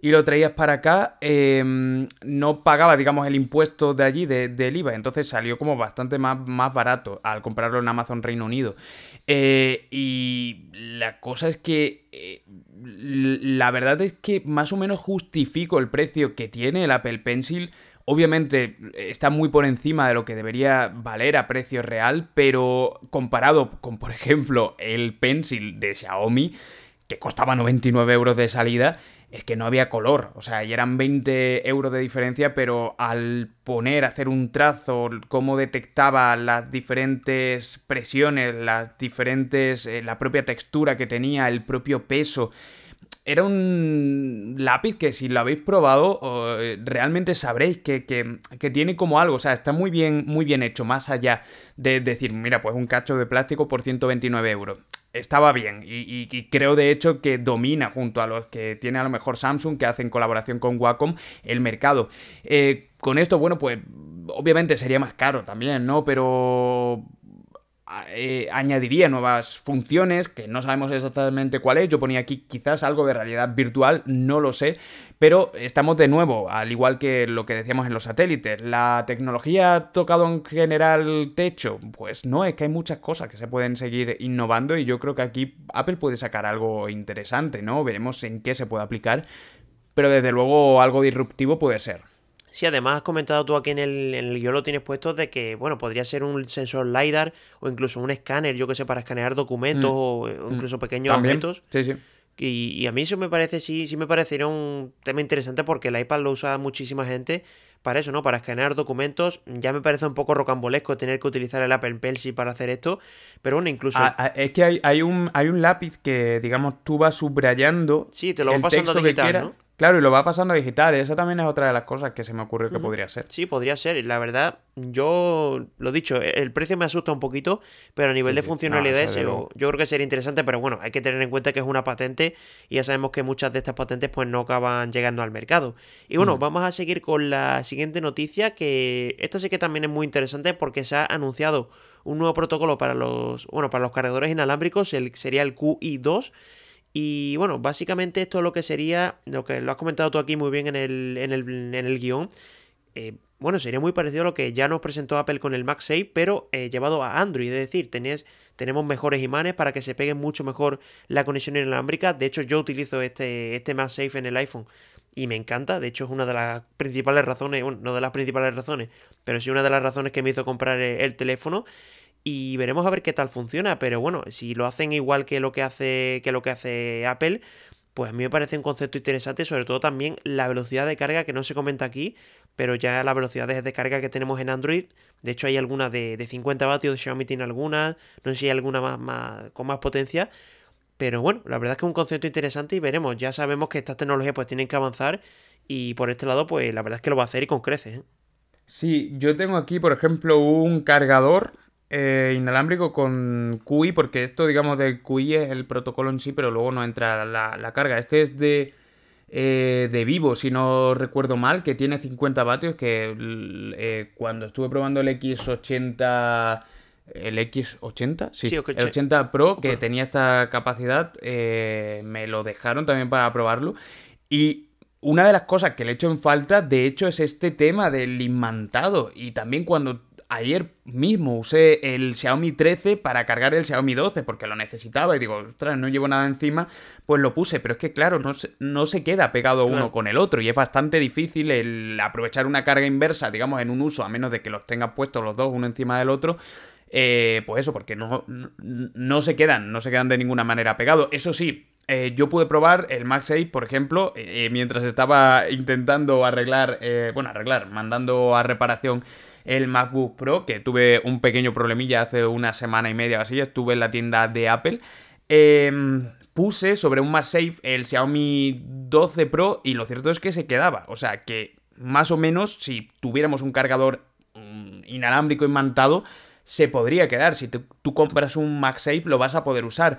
y lo traías para acá, em, no pagaba, digamos, el impuesto de allí, del IVA. Entonces salió como bastante más, más barato al comprarlo en Amazon Reino Unido. Eh, y la cosa es que eh, la verdad es que más o menos justifico el precio que tiene el Apple Pencil Obviamente está muy por encima de lo que debería valer a precio real, pero comparado con, por ejemplo, el Pencil de Xiaomi, que costaba 99 euros de salida, es que no había color. O sea, y eran 20 euros de diferencia, pero al poner, hacer un trazo, cómo detectaba las diferentes presiones, las diferentes. Eh, la propia textura que tenía, el propio peso era un lápiz que si lo habéis probado eh, realmente sabréis que, tiene como algo, o sea, está muy bien, muy bien hecho, más allá de decir, mira, pues un cacho de plástico por 129 euros. Estaba bien y, creo de hecho que domina junto a los que tiene a lo mejor Samsung que hacen colaboración con Wacom el mercado. Eh, con esto, bueno, pues obviamente sería más caro también, ¿no? Pero eh, añadiría nuevas funciones que no sabemos exactamente cuál es. Yo ponía aquí quizás algo de realidad virtual, no lo sé. Pero estamos de nuevo, al igual que lo que decíamos en los satélites. ¿La tecnología ha tocado en general techo? Pues no, es que hay muchas cosas que se pueden seguir innovando y yo creo que aquí Apple puede sacar algo interesante, ¿no? Veremos en qué se puede aplicar. Pero desde luego algo disruptivo puede ser. Sí, además has comentado tú aquí en el, en el guion lo tienes puesto de que, bueno, podría ser un sensor LiDAR o incluso un escáner, yo que sé, para escanear documentos mm. o mm. incluso pequeños objetos. Sí, sí. Y, a mí eso me parece, sí, sí me parecería un tema interesante porque el iPad lo usa muchísima gente para eso, ¿no? Para escanear documentos. Ya me parece un poco rocambolesco tener que utilizar el Apple Pencil para hacer esto. Pero bueno, incluso. Ah, ah, es que hay, hay, un, hay un lápiz que, digamos, tú vas subrayando. Sí, te lo vas pasando digital, ¿no? Claro, y lo va pasando a digital. Esa también es otra de las cosas que se me ocurre que podría ser. Sí, podría ser. Y la verdad, yo lo dicho, e, el precio me asusta un poquito, pero a nivel de funcionalidades yo, creo que sería interesante. Pero bueno, hay que tener en cuenta que es una patente y ya sabemos que muchas de estas patentes pues no acaban llegando al mercado. Y bueno, mm. vamos a seguir con la siguiente noticia, que esta sí que también es muy interesante porque se ha anunciado un nuevo protocolo para los, bueno, para los cargadores inalámbricos, el, sería el QI2 y bueno, básicamente esto es lo que sería, lo que lo has comentado tú aquí muy bien en el, en el, en el guion. Eh, bueno, sería muy parecido a lo que ya nos presentó Apple con el MagSafe, pero eh, llevado a Android. Es decir, tenemos mejores imanes para que se pegue mucho mejor la conexión inalámbrica. De hecho, yo utilizo este, este MagSafe en el iPhone y me encanta. De hecho, es una de las principales razones, bueno, no de las principales razones, pero sí una de las razones que me hizo comprar el teléfono y veremos a ver qué tal funciona, pero bueno, si lo hacen igual que lo que hace que lo que hace Apple, pues a mí me parece un concepto interesante, sobre todo también la velocidad de carga que no se comenta aquí, pero ya la velocidad de carga que tenemos en Android, de hecho hay algunas de, de 50 vatios, Xiaomi tiene algunas, no sé si hay alguna más, más, con más potencia, pero bueno, la verdad es que es un concepto interesante y veremos, ya sabemos que estas tecnologías pues tienen que avanzar y por este lado pues la verdad es que lo va a hacer y con creces. ¿eh? Sí, yo tengo aquí por ejemplo un cargador eh, inalámbrico con QI, porque esto, digamos, de QI es el protocolo en sí, pero luego no entra la, carga. Este es de, eh, de Vivo, si no recuerdo mal, que tiene 50 vatios, que eh, cuando estuve probando el X80... El X80, sí, el 80 Pro, que tenía esta capacidad, me lo dejaron también para probarlo. Y una de las cosas que le he hecho en falta, de hecho, es este tema del imantado. Y también cuando ayer mismo usé el Xiaomi 13 para cargar el Xiaomi 12 porque lo necesitaba y digo, ostras, no llevo nada encima, pues lo puse, pero es que claro, no se, no se queda pegado uno con el otro y es bastante difícil el aprovechar una carga inversa, digamos, en un uso, a menos de que los tengas puestos los dos uno encima del otro. Eh, pues eso, porque no, no, se quedan, no se quedan de ninguna manera pegados. Eso sí, eh, yo pude probar el MagSafe, por ejemplo, eh, mientras estaba intentando arreglar, bueno, arreglar, mandando a reparación el MacBook Pro, que tuve un pequeño problemilla hace una semana y media o así, estuve en la tienda de Apple. Em, puse sobre un MagSafe el Xiaomi 12 Pro y lo cierto es que se quedaba. O sea que más o menos si tuviéramos un cargador mm, inalámbrico imantado, se podría quedar. Si tú compras un MagSafe lo vas a poder usar.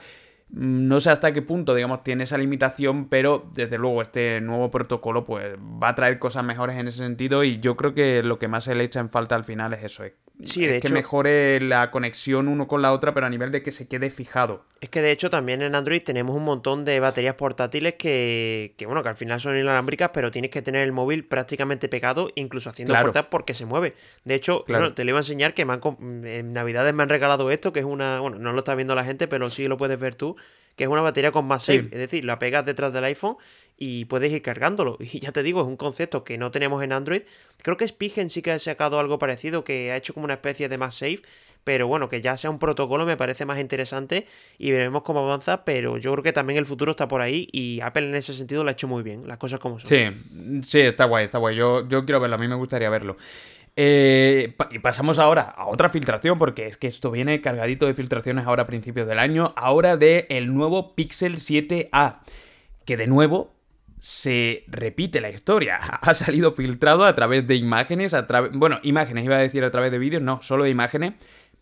No sé hasta qué punto, digamos, tiene esa limitación, pero desde luego este nuevo protocolo pues va a traer cosas mejores en ese sentido y yo creo que lo que más se le echa en falta al final es eso, Sí, de que mejore la conexión uno con la otra, pero a nivel de que se quede fijado. Es que de hecho también en Android tenemos un montón de baterías portátiles que, que bueno, que al final son inalámbricas, pero tienes que tener el móvil prácticamente pegado, incluso haciendo fuerza porque se mueve. De hecho, claro. te lo iba a enseñar que me han, en Navidades me han regalado esto, que es una, bueno, no lo está viendo la gente, pero sí lo puedes ver tú, que es una batería con más safe, es decir, la pegas detrás del iPhone y puedes ir cargándolo. Y ya te digo, es un concepto que no tenemos en Android. Creo que Spigen sí que ha sacado algo parecido, que ha hecho como una especie de más safe. Pero bueno, que ya sea un protocolo me parece más interesante y veremos cómo avanza. Pero yo creo que también el futuro está por ahí y Apple en ese sentido lo ha hecho muy bien, las cosas como son. Sí, sí, está guay, está guay. Yo, yo quiero verlo, a mí me gustaría verlo. Eh, y pasamos ahora a otra filtración, porque es que esto viene cargadito de filtraciones ahora a principios del año, ahora de nuevo Pixel 7a, que de nuevo se repite la historia. Ha salido filtrado a través de imágenes, a través, bueno, imágenes, iba a decir a través de vídeos, no, solo de imágenes,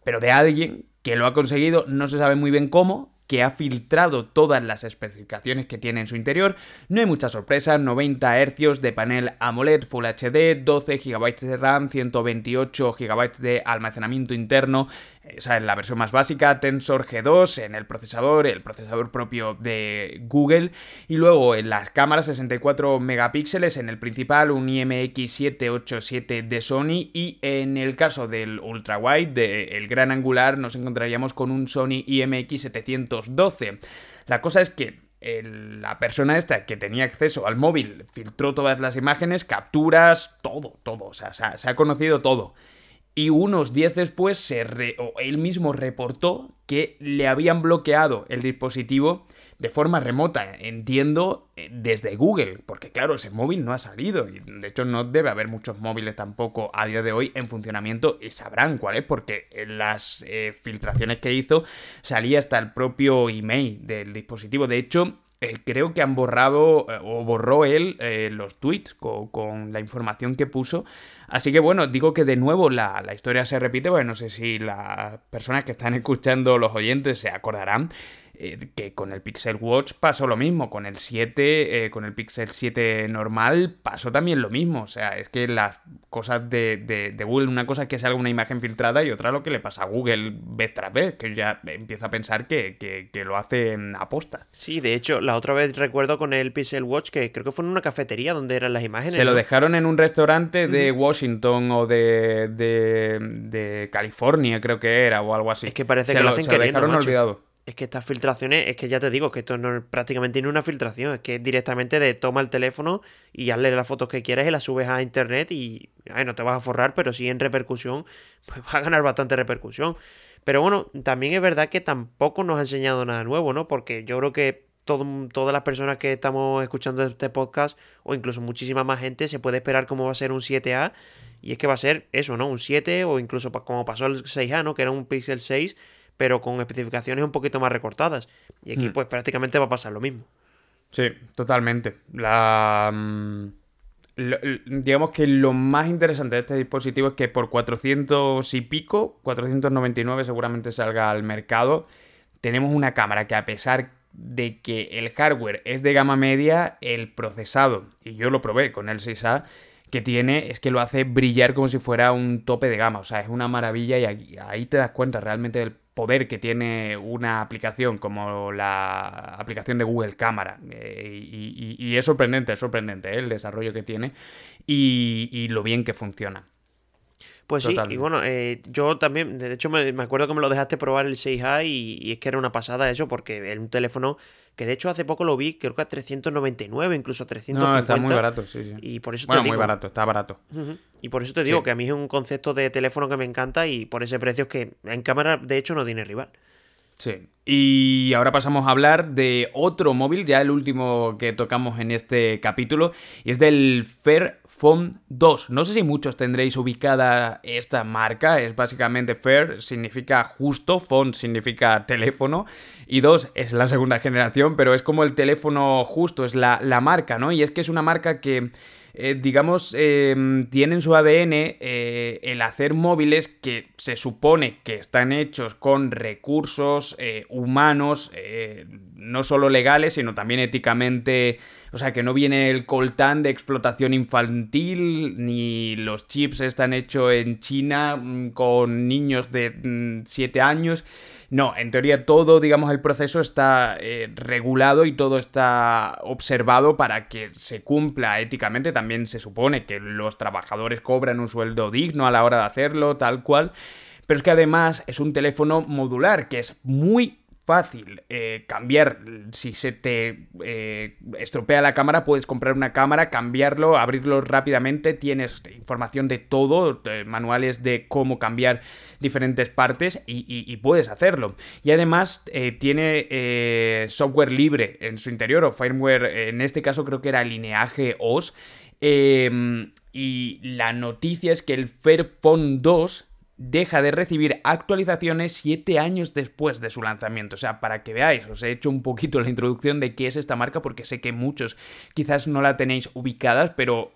pero de alguien que lo ha conseguido, no se sabe muy bien cómo, que ha filtrado todas las especificaciones que tiene en su interior. No hay mucha sorpresa, 90 Hz de panel AMOLED Full HD, 12 GB de RAM, 128 GB de almacenamiento interno, esa es la versión más básica, Tensor G2 en el procesador, el procesador propio de Google, y luego en las cámaras 64 megapíxeles, en el principal un IMX787 de Sony, y en el caso del ultrawide, del gran angular, nos encontraríamos con un Sony IMX700 la cosa es que la persona esta que tenía acceso al móvil filtró todas las imágenes, capturas, todo, todo, o sea, se ha, se ha conocido todo. Y unos días después se él mismo reportó que le habían bloqueado el dispositivo de forma remota, entiendo, eh, desde Google, porque claro, ese móvil no ha salido y de hecho no debe haber muchos móviles tampoco a día de hoy en funcionamiento y sabrán cuál es, porque en las eh, filtraciones que hizo salía hasta el propio email del dispositivo. De hecho, eh, creo que han borrado o borró él los tweets con, la información que puso. Así que bueno, digo que de nuevo la, la historia se repite, porque no sé si las personas que están escuchando, los oyentes, se acordarán eh, que con el Pixel Watch pasó lo mismo, con el 7, eh, con el Pixel 7 normal pasó también lo mismo, o sea, es que las cosas de, Google, una cosa es que salga una imagen filtrada y otra lo que le pasa a Google vez tras vez, que ya empieza a pensar que, que, lo hace a posta. Sí, de hecho, la otra vez recuerdo con el Pixel Watch que creo que fue en una cafetería donde eran las imágenes. Se lo dejaron en un restaurante de Washington o de, de, California, creo que era, o algo así. Es que parece que lo, hacen se lo dejaron olvidado. Es que estas filtraciones, es que ya te digo que esto no prácticamente ni una filtración, es que directamente de toma el teléfono y hazle las fotos que quieras y las subes a internet y no te vas a forrar, pero sí en repercusión, pues va a ganar bastante repercusión. Pero bueno, también es verdad que tampoco nos ha enseñado nada nuevo, ¿no? Porque yo creo que todas las personas que estamos escuchando este podcast, o incluso muchísima más gente, se puede esperar cómo va a ser un 7A. Y es que va a ser eso, ¿no? Un 7 o incluso como pasó el 6A, ¿no? Que era un Pixel 6 pero con especificaciones un poquito más recortadas. Y aquí, hmm. pues prácticamente va a pasar lo mismo. Sí, totalmente. La. Mm, digamos que lo más interesante de este dispositivo es que por 400 y pico, 499 seguramente salga al mercado, tenemos una cámara que a pesar de que el hardware es de gama media, el procesado, y yo lo probé con el 6A, que tiene es que lo hace brillar como si fuera un tope de gama. O sea, es una maravilla y ahí te das cuenta realmente del poder que tiene una aplicación como la aplicación de Google Cámara. Eh, y, es sorprendente, es sorprendente ¿eh? el desarrollo que tiene y, lo bien que funciona. Pues sí, y bueno, eh, yo también, de hecho me, acuerdo que me lo dejaste probar el 6A y, es que era una pasada eso, porque era un teléfono que de hecho hace poco lo vi, creo que a 399, incluso a 350. No, está muy barato, sí, sí. Y por eso bueno, muy barato, está barato. Y por eso te digo que a mí es un concepto de teléfono que me encanta y por ese precio es que en cámara de hecho no tiene rival. Sí. Y ahora pasamos a hablar de otro móvil, ya el último que tocamos en este capítulo, y es del Fair Phone 2. No sé si muchos tendréis ubicada esta marca, es básicamente Fair, significa justo, Phone significa teléfono, y 2 es la segunda generación, pero es como el teléfono justo, es la, la marca, ¿no? Y es que es una marca que eh, digamos, em, tienen su ADN eh, el hacer móviles que se supone que están hechos con recursos eh, humanos, no solo legales, sino también éticamente... O sea, que no viene el coltán de explotación infantil, ni los chips están hechos en China mm, con niños de 7 mm, años. No, en teoría todo, digamos, el proceso está eh, regulado y todo está observado para que se cumpla éticamente. También se supone que los trabajadores cobran un sueldo digno a la hora de hacerlo, tal cual. Pero es que además es un teléfono modular que es muy fácil eh, cambiar. Si se te eh, estropea la cámara, puedes comprar una cámara, cambiarlo, abrirlo rápidamente. Tienes información de todo, manuales de cómo cambiar diferentes partes y, puedes hacerlo. Y además eh, tiene software libre en su interior o firmware, en este caso creo que era lineaje OS. y la noticia es que el Fairphone 2 deja de recibir actualizaciones 7 años después de su lanzamiento. O sea, para que veáis, os he hecho un poquito la introducción de qué es esta marca porque sé que muchos quizás no la tenéis ubicadas, pero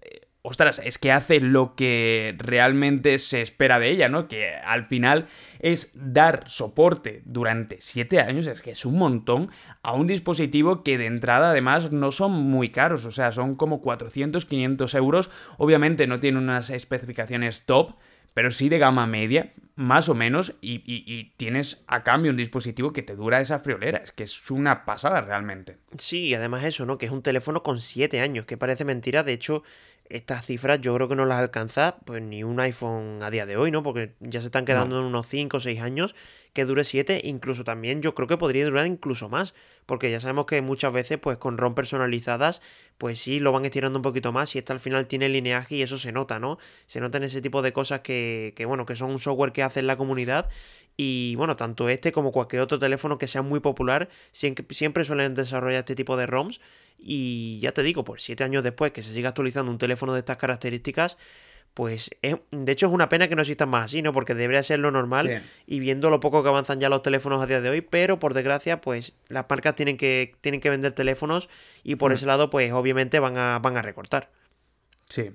eh, ostras, es que hace lo que realmente se espera de ella, ¿no? Que al final es dar soporte durante 7 años, es que es un montón, a un dispositivo que de entrada además no son muy caros, o sea, son como 400, 500 euros, obviamente no tiene unas especificaciones top, pero sí de gama media, más o menos, y, tienes a cambio un dispositivo que te dura esa friolera. Es que es una pasada realmente. Sí, y además eso, ¿no? Que es un teléfono con 7 años, que parece mentira. De hecho, estas cifras yo creo que no las alcanza pues ni un iPhone a día de hoy, ¿no? Porque ya se están quedando en unos 5 o 6 años que dure 7, incluso también yo creo que podría durar incluso más, porque ya sabemos que muchas veces pues con ROM personalizadas pues sí lo van estirando un poquito más y esta al final tiene lineaje y eso se nota, ¿no? Se notan ese tipo de cosas que, que bueno, que son un software que hace en la comunidad y bueno, tanto este como cualquier otro teléfono que sea muy popular siempre suelen desarrollar este tipo de ROMs y ya te digo, pues siete años después que se siga actualizando un teléfono de estas características, pues de hecho es una pena que no existan más así, ¿no? Porque debería ser lo normal y viendo lo poco que avanzan ya los teléfonos a día de hoy, pero por desgracia, pues las marcas tienen que, tienen que vender teléfonos y por mm. ese lado, pues obviamente van a, van a recortar. Sí,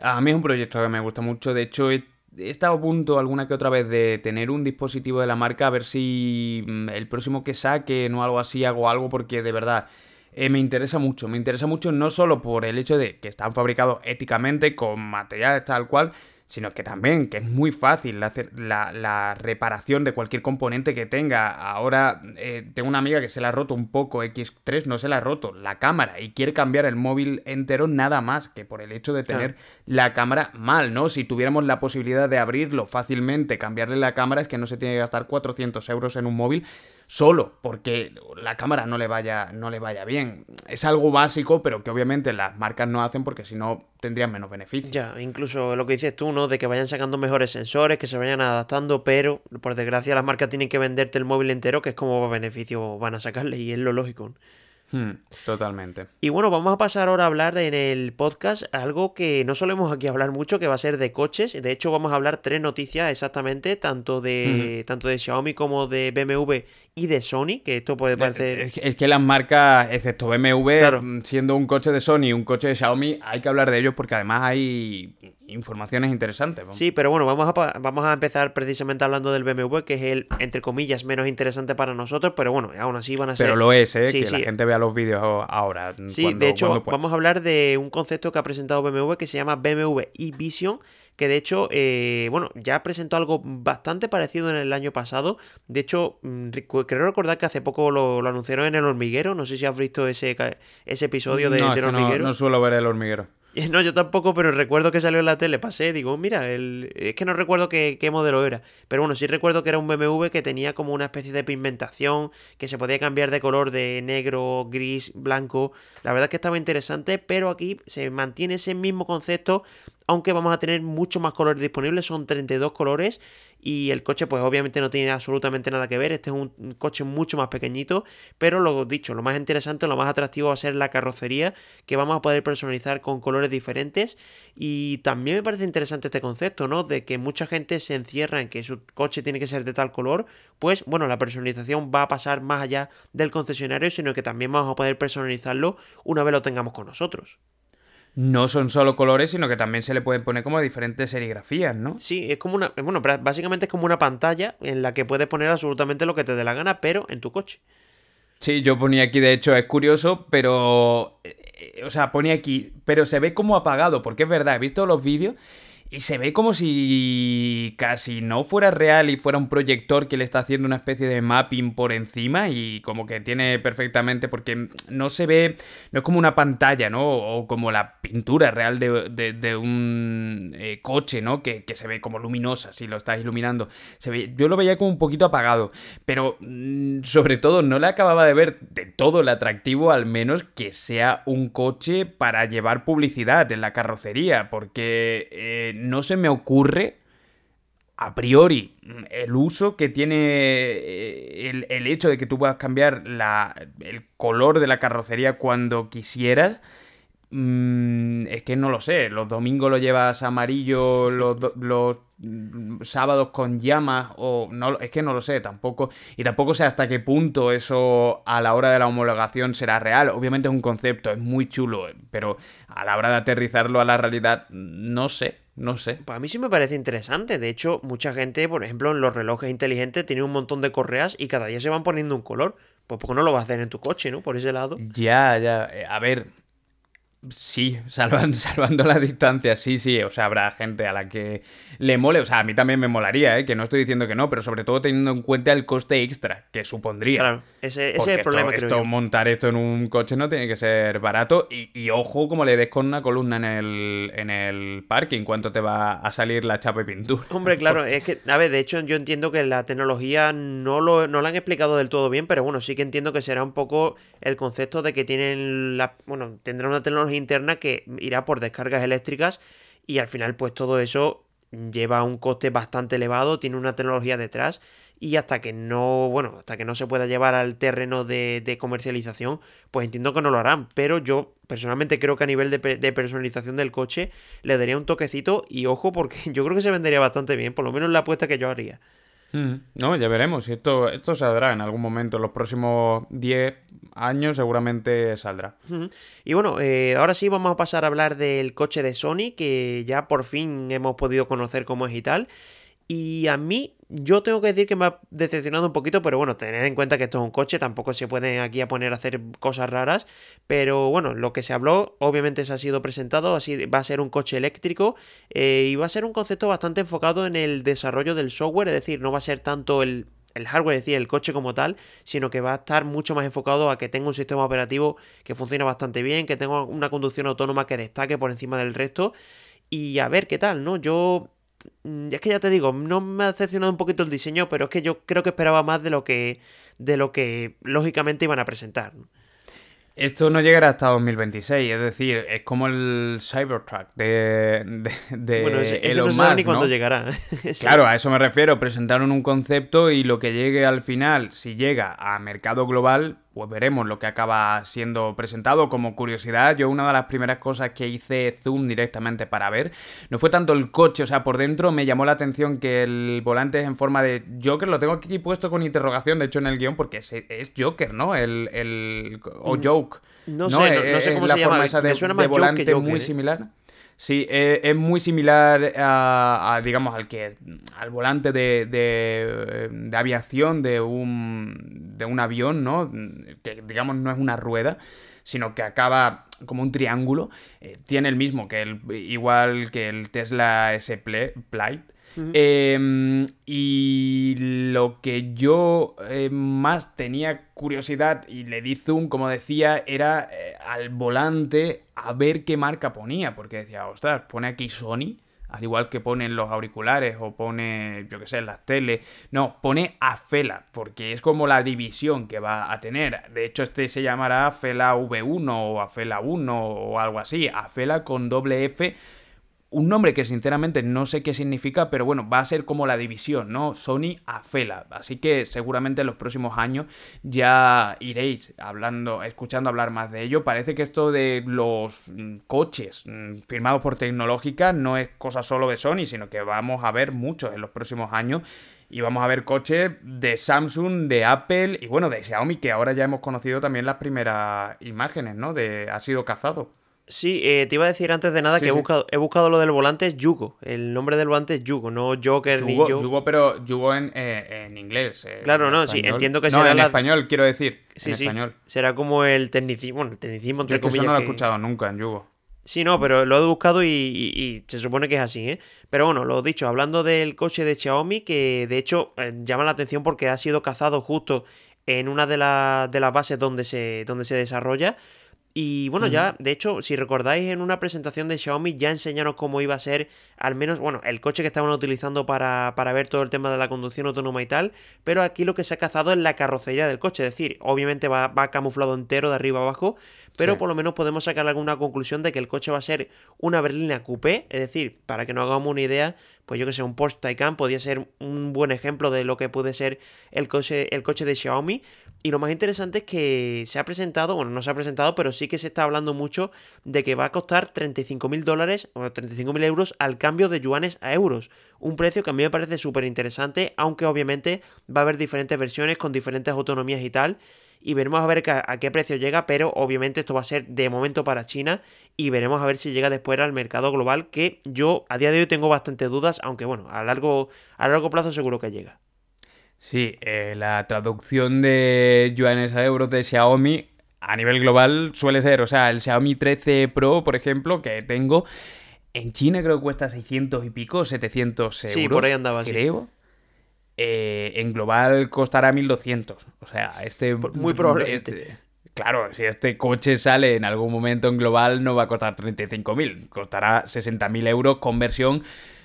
a mí es un proyecto que me gusta mucho, de hecho he, he estado a punto alguna que otra vez de tener un dispositivo de la marca, a ver si mm, el próximo que saquen o algo así hago algo, porque de verdad eh, me interesa mucho. Me interesa mucho no solo por el hecho de que están fabricados éticamente con materiales tal cual, sino que también que es muy fácil hacer la, reparación de cualquier componente que tenga. Ahora eh, tengo una amiga que se la ha roto un poco X3, no se la ha roto la cámara y quiere cambiar el móvil entero nada más que por el hecho de tener la cámara mal, ¿no? Si tuviéramos la posibilidad de abrirlo fácilmente, cambiarle la cámara, es que no se tiene que gastar 400 euros en un móvil solo porque la cámara no le vaya, no le vaya bien. Es algo básico, pero que obviamente las marcas no hacen porque si no tendrían menos beneficios. Ya, incluso lo que dices tú, ¿no? De que vayan sacando mejores sensores, que se vayan adaptando, pero por desgracia las marcas tienen que venderte el móvil entero, que es como beneficio van a sacarle y es lo lógico. Hmm, totalmente. Y bueno, vamos a pasar ahora a hablar en el podcast algo que no solemos aquí hablar mucho, que va a ser de coches. De hecho, vamos a hablar tres noticias exactamente, tanto de, tanto de Xiaomi como de BMW y de Sony, que esto puede parecer... Es que las marcas, excepto BMW, siendo un coche de Sony y un coche de Xiaomi, hay que hablar de ellos porque además hay informaciones interesantes. Sí, pero bueno, vamos a, vamos a empezar precisamente hablando del BMW, que es el, entre comillas, menos interesante para nosotros, pero bueno, aún así van a ser... Pero lo es, ¿eh? que la gente vea los vídeos ahora. Sí, de hecho, vamos a hablar de un concepto que ha presentado BMW que se llama BMW e-Vision, que de hecho, eh, bueno, ya presentó algo bastante parecido en el año pasado. De hecho, mm, creo recordar que hace poco lo, anunciaron en El Hormiguero. No sé si has visto ese, ese episodio de, del Hormiguero. no suelo ver El Hormiguero. No, yo tampoco, pero recuerdo que salió en la tele, pasé, digo, mira, el... es que no recuerdo qué, modelo era, pero bueno, sí recuerdo que era un BMW que tenía como una especie de pigmentación, que se podía cambiar de color de negro, gris, blanco, la verdad es que estaba interesante, pero aquí se mantiene ese mismo concepto, aunque vamos a tener muchos más colores disponibles, son 32 colores y el coche pues obviamente no tiene absolutamente nada que ver, este es un coche mucho más pequeñito, pero lo dicho, lo más interesante, lo más atractivo va a ser la carrocería que vamos a poder personalizar con colores diferentes. Y también me parece interesante este concepto, ¿no? De que mucha gente se encierra en que su coche tiene que ser de tal color, pues bueno, la personalización va a pasar más allá del concesionario, sino que también vamos a poder personalizarlo una vez lo tengamos con nosotros no son solo colores, sino que también se le pueden poner como diferentes serigrafías, ¿no? Sí, es como una. Bueno, básicamente es como una pantalla en la que puedes poner absolutamente lo que te dé la gana, pero en tu coche. Sí, yo ponía aquí, de hecho, es curioso, pero. Eh, eh, o sea, ponía aquí, pero se ve como apagado, porque es verdad, he visto los vídeos y se ve como si casi no fuera real y fuera un proyector que le está haciendo una especie de mapping por encima y como que tiene perfectamente, porque no se ve, no es como una pantalla, ¿no? O como la pintura real de, un eh, coche, ¿no? Que, se ve como luminosa si lo estás iluminando. Yo lo veía como un poquito apagado, pero mm, sobre todo no le acababa de ver de todo el atractivo, al menos que sea un coche para llevar publicidad en la carrocería, porque... Eh, no se me ocurre a priori el uso que tiene eh, el, hecho de que tú puedas cambiar el color de la carrocería cuando quisieras Mm, es que no lo sé. Los domingos lo llevas amarillo, los, los sábados con llamas, o no, es que no lo sé tampoco. Y tampoco sé hasta qué punto eso a la hora de la homologación será real. Obviamente es un concepto, es muy chulo, pero a la hora de aterrizarlo a la realidad, no sé. No sé. Pues a mí sí me parece interesante. De hecho, mucha gente, por ejemplo, en los relojes inteligentes tiene un montón de correas y cada día se van poniendo un color. Pues ¿por qué no lo vas a hacer en tu coche, no? Por ese lado. Ya, ya. Eh, a ver, Sí, salvan, salvando la distancia, sí, sí. O sea, habrá gente a la que le mole. O sea, a mí también me molaría, ¿eh? que no estoy diciendo que no, pero sobre todo teniendo en cuenta el coste extra que supondría. Claro, ese, es el problema. Esto, esto montar esto en un coche no tiene que ser barato. Y, ojo, como le des con una columna en el, en el parking, cuánto te va a salir la chapa y pintura. Hombre, claro, es que, a ver, de hecho, yo entiendo que la tecnología no lo, no la han explicado del todo bien, pero bueno, sí que entiendo que será un poco el concepto de que tienen la. Bueno, tendrán una tecnología interna que irá por descargas eléctricas y al final pues todo eso lleva un coste bastante elevado, tiene una tecnología detrás y hasta que no, bueno, hasta que no se pueda llevar al terreno de, comercialización, pues entiendo que no lo harán, pero yo personalmente creo que a nivel de, de, personalización del coche le daría un toquecito y ojo porque yo creo que se vendería bastante bien, por lo menos la apuesta que yo haría. Mm. No, ya veremos. Si esto, esto saldrá en algún momento. En los próximos 10 años seguramente saldrá. Y bueno, eh, ahora sí vamos a pasar a hablar del coche de Sony, que ya por fin hemos podido conocer cómo es y tal. Y a mí, yo tengo que decir que me ha decepcionado un poquito, pero bueno, tened en cuenta que esto es un coche, tampoco se pueden aquí a poner a hacer cosas raras. Pero bueno, lo que se habló, obviamente se ha sido presentado, así va a ser un coche eléctrico eh, y va a ser un concepto bastante enfocado en el desarrollo del software, es decir, no va a ser tanto el, el hardware, es decir, el coche como tal, sino que va a estar mucho más enfocado a que tenga un sistema operativo que funcione bastante bien, que tenga una conducción autónoma que destaque por encima del resto. Y a ver qué tal, ¿no? Yo es que ya te digo, no me ha decepcionado un poquito el diseño, pero es que yo creo que esperaba más de lo que, de lo que lógicamente iban a presentar. Esto no llegará hasta 2026, es decir, es como el Cybertruck de, de, bueno, ese, no sabe ni cuándo llegará. claro, a eso me refiero. Presentaron un concepto y lo que llegue al final, si llega a mercado global, pues veremos lo que acaba siendo presentado. Como curiosidad, yo una de las primeras cosas que hice zoom directamente para ver no fue tanto el coche, o sea, por dentro me llamó la atención que el volante es en forma de Joker, lo tengo aquí puesto con interrogación, de hecho, en el guion, porque es, es Joker, ¿no? El, el o mm, Joke. No, sé, no, sé cómo se llama. Esa de, volante muy ¿eh? similar. Sí, eh, es muy similar a, digamos, al que al volante de, de, aviación de un, de un avión, ¿no? Que, digamos, no es una rueda, sino que acaba como un triángulo. Eh, tiene el mismo que el, igual que el Tesla S Plate. Em, y lo que yo eh, más tenía curiosidad y le di zoom, como decía, era eh, al volante a ver qué marca ponía, porque decía, ostras, pone aquí Sony, al igual que ponen los auriculares o pone, yo qué sé, las teles. No, pone Afela, porque es como la división que va a tener. De hecho, este se llamará Afela V1 o Afela 1 o algo así. Afela con doble F un nombre que sinceramente no sé qué significa, pero bueno, va a ser como la división, ¿no? Sony Afela. Así que seguramente en los próximos años ya iréis hablando, escuchando hablar más de ello. Parece que esto de los mm, coches mm, firmados por tecnológica no es cosa solo de Sony, sino que vamos a ver muchos en los próximos años. Y vamos a ver coches de Samsung, de Apple y bueno, de Xiaomi, que ahora ya hemos conocido también las primeras imágenes, ¿no? De ha sido cazado. Sí, eh, te iba a decir antes de nada que he, buscado, he buscado lo del volante, es Yugo. El nombre del volante es Yugo, no Joker ni Yugo. Yugo, pero Yugo en, eh, en inglés. Eh, claro, no, sí, entiendo que será. en español, quiero decir. Sí, en sí. Español. Será como el tecnicismo, bueno, el tecnicismo entre comillas. Eso no lo he escuchado nunca en Yugo. Sí, no, pero lo he buscado y, y, se supone que es así, ¿eh? Pero bueno, lo dicho, hablando del coche de Xiaomi, que de hecho llama la atención porque ha sido cazado justo en una de, de las bases donde se, donde se desarrolla. Y bueno, ya, de hecho, si recordáis en una presentación de Xiaomi ya enseñaron cómo iba a ser, al menos, bueno, el coche que estaban utilizando para, para, ver todo el tema de la conducción autónoma y tal, pero aquí lo que se ha cazado es la carrocería del coche, es decir, obviamente va, va camuflado entero de arriba abajo, pero por lo menos podemos sacar alguna conclusión de que el coche va a ser una berlina coupé, es decir, para que nos hagamos una idea, pues yo que sé, un Porsche Taycan podría ser un buen ejemplo de lo que puede ser el coche, el coche de Xiaomi, Y lo más interesante es que se ha presentado, bueno, no se ha presentado, pero sí que se está hablando mucho de que va a costar 35 mil dólares o 35 mil euros al cambio de yuanes a euros. Un precio que a mí me parece súper interesante, aunque obviamente va a haber diferentes versiones con diferentes autonomías y tal. Y veremos a ver a, qué precio llega, pero obviamente esto va a ser de momento para China y veremos a ver si llega después al mercado global, que yo a día de hoy tengo bastantes dudas, aunque bueno, a largo, a largo plazo seguro que llega. Sí, eh, la traducción de yuanes a euros de Xiaomi a nivel global suele ser, o sea, el Xiaomi 13 Pro, por ejemplo, que tengo, en China creo que cuesta 600 y pico, 700 euros. Sí, por ahí andaba. Creo. Eh, en global costará 1200. O sea, este... Muy probablemente. Este, claro, si este coche sale en algún momento en global no va a costar 35.000, costará 60.000 euros conversión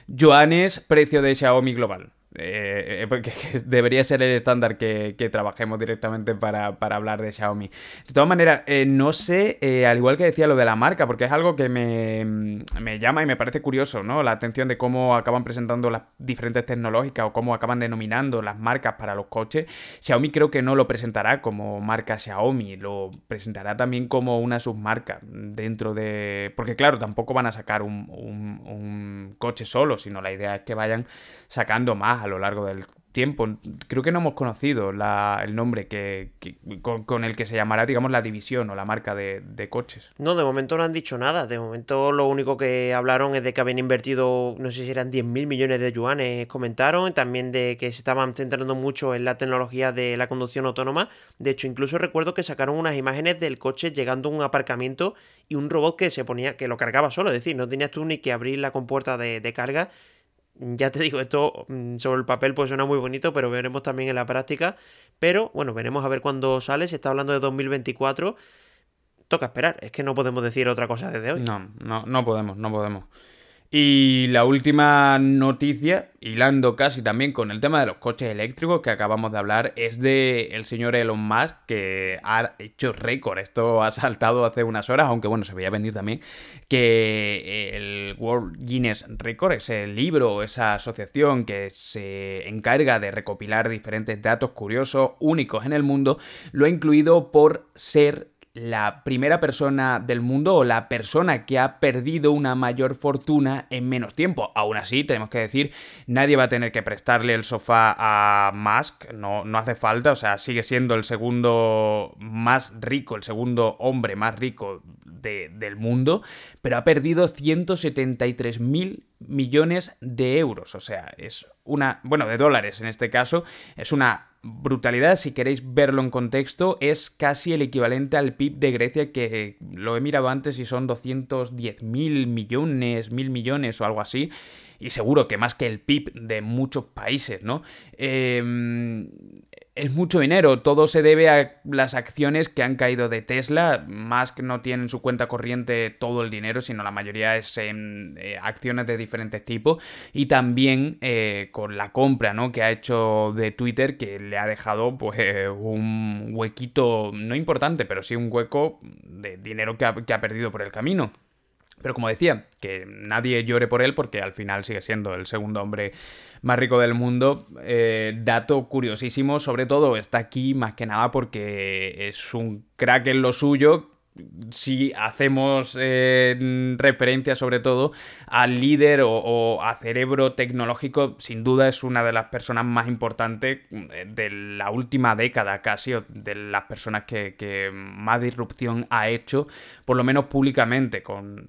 yuanes, precio de Xiaomi global. Eh, eh, debería ser el estándar que, trabajemos directamente para, hablar de Xiaomi. De todas maneras, eh, no sé, al igual que decía lo de la marca, porque es algo que me, me, llama y me parece curioso, ¿no? La atención de cómo acaban presentando las diferentes tecnológicas o cómo acaban denominando las marcas para los coches. Xiaomi creo que no lo presentará como marca Xiaomi, lo presentará también como una submarca dentro de... Porque claro, tampoco van a sacar un coche solo, sino la idea es que vayan sacando más a lo largo del tiempo. Creo que no hemos conocido el nombre que, con, el que se llamará, digamos, la división o la marca de, coches. No, de momento no han dicho nada. De momento lo único que hablaron es de que habían invertido, no sé si eran 10.000 millones de yuanes, comentaron. También de que se estaban centrando mucho en la tecnología de la conducción autónoma. De hecho, incluso recuerdo que sacaron unas imágenes del coche llegando a un aparcamiento y un robot que se ponía, que lo cargaba solo. Es decir, no tenías tú ni que abrir la compuerta de, de carga ya te digo, esto mm, sobre el papel pues suena muy bonito, pero veremos también en la práctica. Pero bueno, veremos a ver cuándo sale. Se está hablando de 2024. Toca esperar, es que no podemos decir otra cosa desde hoy. No, no, no podemos, no podemos. Y la última noticia, hilando casi también con el tema de los coches eléctricos que acabamos de hablar, es de el señor Elon Musk que ha hecho récord. Esto ha saltado hace unas horas, aunque bueno, se veía venir también, que el World Guinness Record, ese libro, esa asociación que se encarga de recopilar diferentes datos curiosos, únicos en el mundo, lo ha incluido por ser la primera persona del mundo o la persona que ha perdido una mayor fortuna en menos tiempo. Aún así, tenemos que decir, nadie va a tener que prestarle el sofá a Musk, no, no hace falta, o sea, sigue siendo el segundo más rico, el segundo hombre más rico del mundo, pero ha perdido 173 mil millones de euros, o sea, es una, bueno, de dólares en este caso, es una brutalidad, si queréis verlo en contexto, es casi el equivalente al PIB de Grecia, que lo he mirado antes y son 210 mil millones, mil millones o algo así. Y seguro que más que el PIB de muchos países, ¿no? Eh, es mucho dinero. Todo se debe a las acciones que han caído de Tesla. Musk no tiene en su cuenta corriente todo el dinero, sino la mayoría es en eh, acciones de diferentes tipos. Y también eh, con la compra ¿no? que ha hecho de Twitter, que le ha dejado pues, un huequito, no importante, pero sí un hueco de dinero que ha perdido por el camino. Pero como decía, que nadie llore por él porque al final sigue siendo el segundo hombre más rico del mundo. Eh, dato curiosísimo, sobre todo está aquí más que nada porque es un crack en lo suyo si hacemos eh, referencia sobre todo al líder o, a cerebro tecnológico, sin duda es una de las personas más importantes eh, de la última década casi, o de las personas que, que más disrupción ha hecho, por lo menos públicamente, con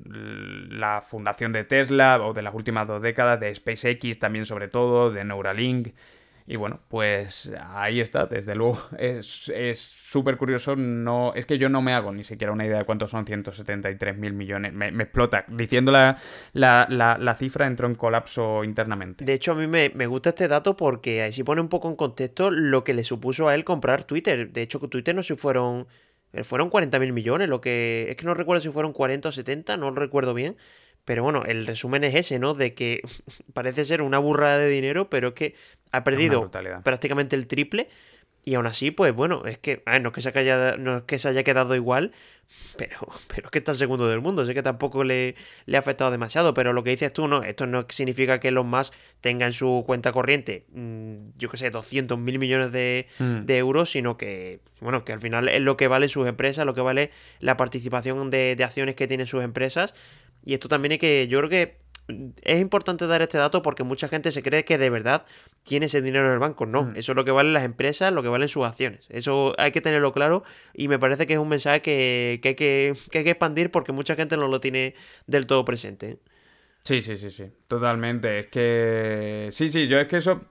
la fundación de Tesla o de las últimas dos décadas, de SpaceX también sobre todo, de Neuralink. Y bueno, pues ahí está, desde luego. Es súper curioso, no, es que yo no me hago ni siquiera una idea de cuántos son 173 mil millones, me, explota, diciendo la, la, cifra entro en colapso internamente. De hecho, a mí me, gusta este dato porque ahí sí pone un poco en contexto lo que le supuso a él comprar Twitter, de hecho que Twitter no si fueron, eh, fueron 40 mil millones, lo que, es que no recuerdo si fueron 40 o 70, no lo recuerdo bien, pero bueno, el resumen es ese, ¿no? De que parece ser una burrada de dinero, pero es que ha perdido prácticamente el triple. Y aún así, pues bueno, es que, no, es que se haya, no es que se haya quedado igual, pero, pero es que está el segundo del mundo, sé que tampoco le, le, ha afectado demasiado, pero lo que dices tú, no, esto no significa que los más tengan en su cuenta corriente, mm, yo que sé, 200 mil millones de, mm. de, euros, sino que, bueno, que al final es lo que vale sus empresas, lo que vale la participación de, de acciones que tienen sus empresas, y esto también hay que, yo creo que es importante dar este dato porque mucha gente se cree que de verdad tiene ese dinero en el banco. No, mm. eso es lo que valen las empresas, lo que valen sus acciones. Eso hay que tenerlo claro y me parece que es un mensaje que, hay, que, que hay que expandir porque mucha gente no lo tiene del todo presente. Sí, sí, sí, sí, totalmente. Es que... Sí, sí, yo es que eso...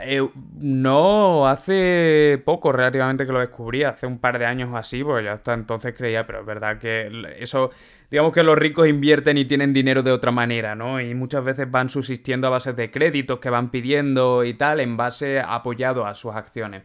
Eh, no hace poco relativamente que lo descubrí, hace un par de años o así, porque ya hasta entonces creía, pero es verdad que eso digamos que los ricos invierten y tienen dinero de otra manera, ¿no? Y muchas veces van subsistiendo a base de créditos que van pidiendo y tal, en base apoyado a sus acciones.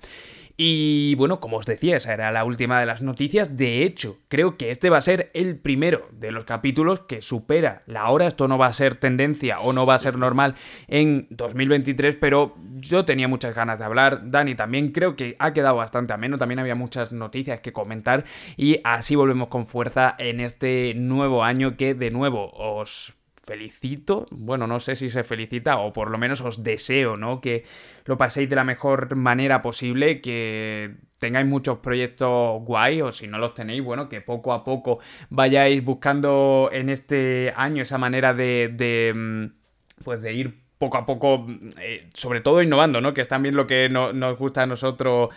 Y bueno, como os decía, esa era la última de las noticias. De hecho, creo que este va a ser el primero de los capítulos que supera la hora. Esto no va a ser tendencia o no va a ser normal en 2023, pero yo tenía muchas ganas de hablar. Dani también creo que ha quedado bastante ameno. También había muchas noticias que comentar. Y así volvemos con fuerza en este nuevo año que de nuevo os felicito, bueno, no sé si se felicita o por lo menos os deseo, ¿no? Que lo paséis de la mejor manera posible, que tengáis muchos proyectos guay o si no los tenéis, bueno, que poco a poco vayáis buscando en este año esa manera de, mm, pues de ir poco a poco, eh, sobre todo innovando, ¿no? Que es también lo que nos gusta a nosotros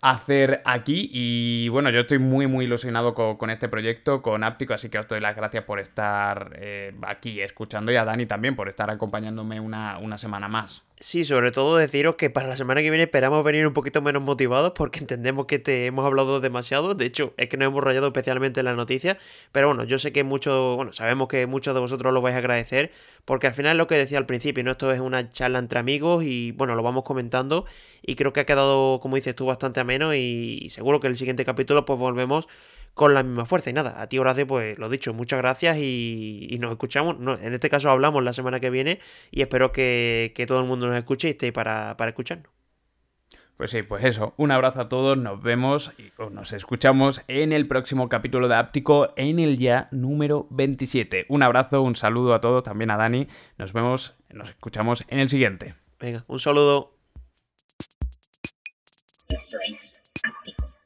hacer aquí. Y bueno, yo estoy muy, muy ilusionado con, este proyecto, con Áptico, así que os doy las gracias por estar eh, aquí escuchando y a Dani también por estar acompañándome una, una semana más. Sí, sobre todo deciros que para la semana que viene esperamos venir un poquito menos motivados porque entendemos que te hemos hablado demasiado. De hecho, es que nos hemos rayado especialmente en la noticia. Pero bueno, yo sé que mucho, bueno, sabemos que muchos de vosotros lo vais a agradecer porque al final es lo que decía al principio, ¿no? Esto es una charla entre amigos y bueno, lo vamos comentando y creo que ha quedado, como dices tú, bastante ameno y seguro que el siguiente capítulo pues volvemos con la misma fuerza. Y nada, a ti Horacio, pues lo dicho, muchas gracias y, nos escuchamos. en este caso hablamos la semana que viene y espero que, todo el mundo nos escuche y esté para, para escucharnos. Pues sí, pues eso, un abrazo a todos, nos vemos y nos escuchamos en el próximo capítulo de Áptico, en el ya número 27. Un abrazo, un saludo a todos, también a Dani, nos vemos, nos escuchamos en el siguiente. Venga, un saludo. Esto es Áptico.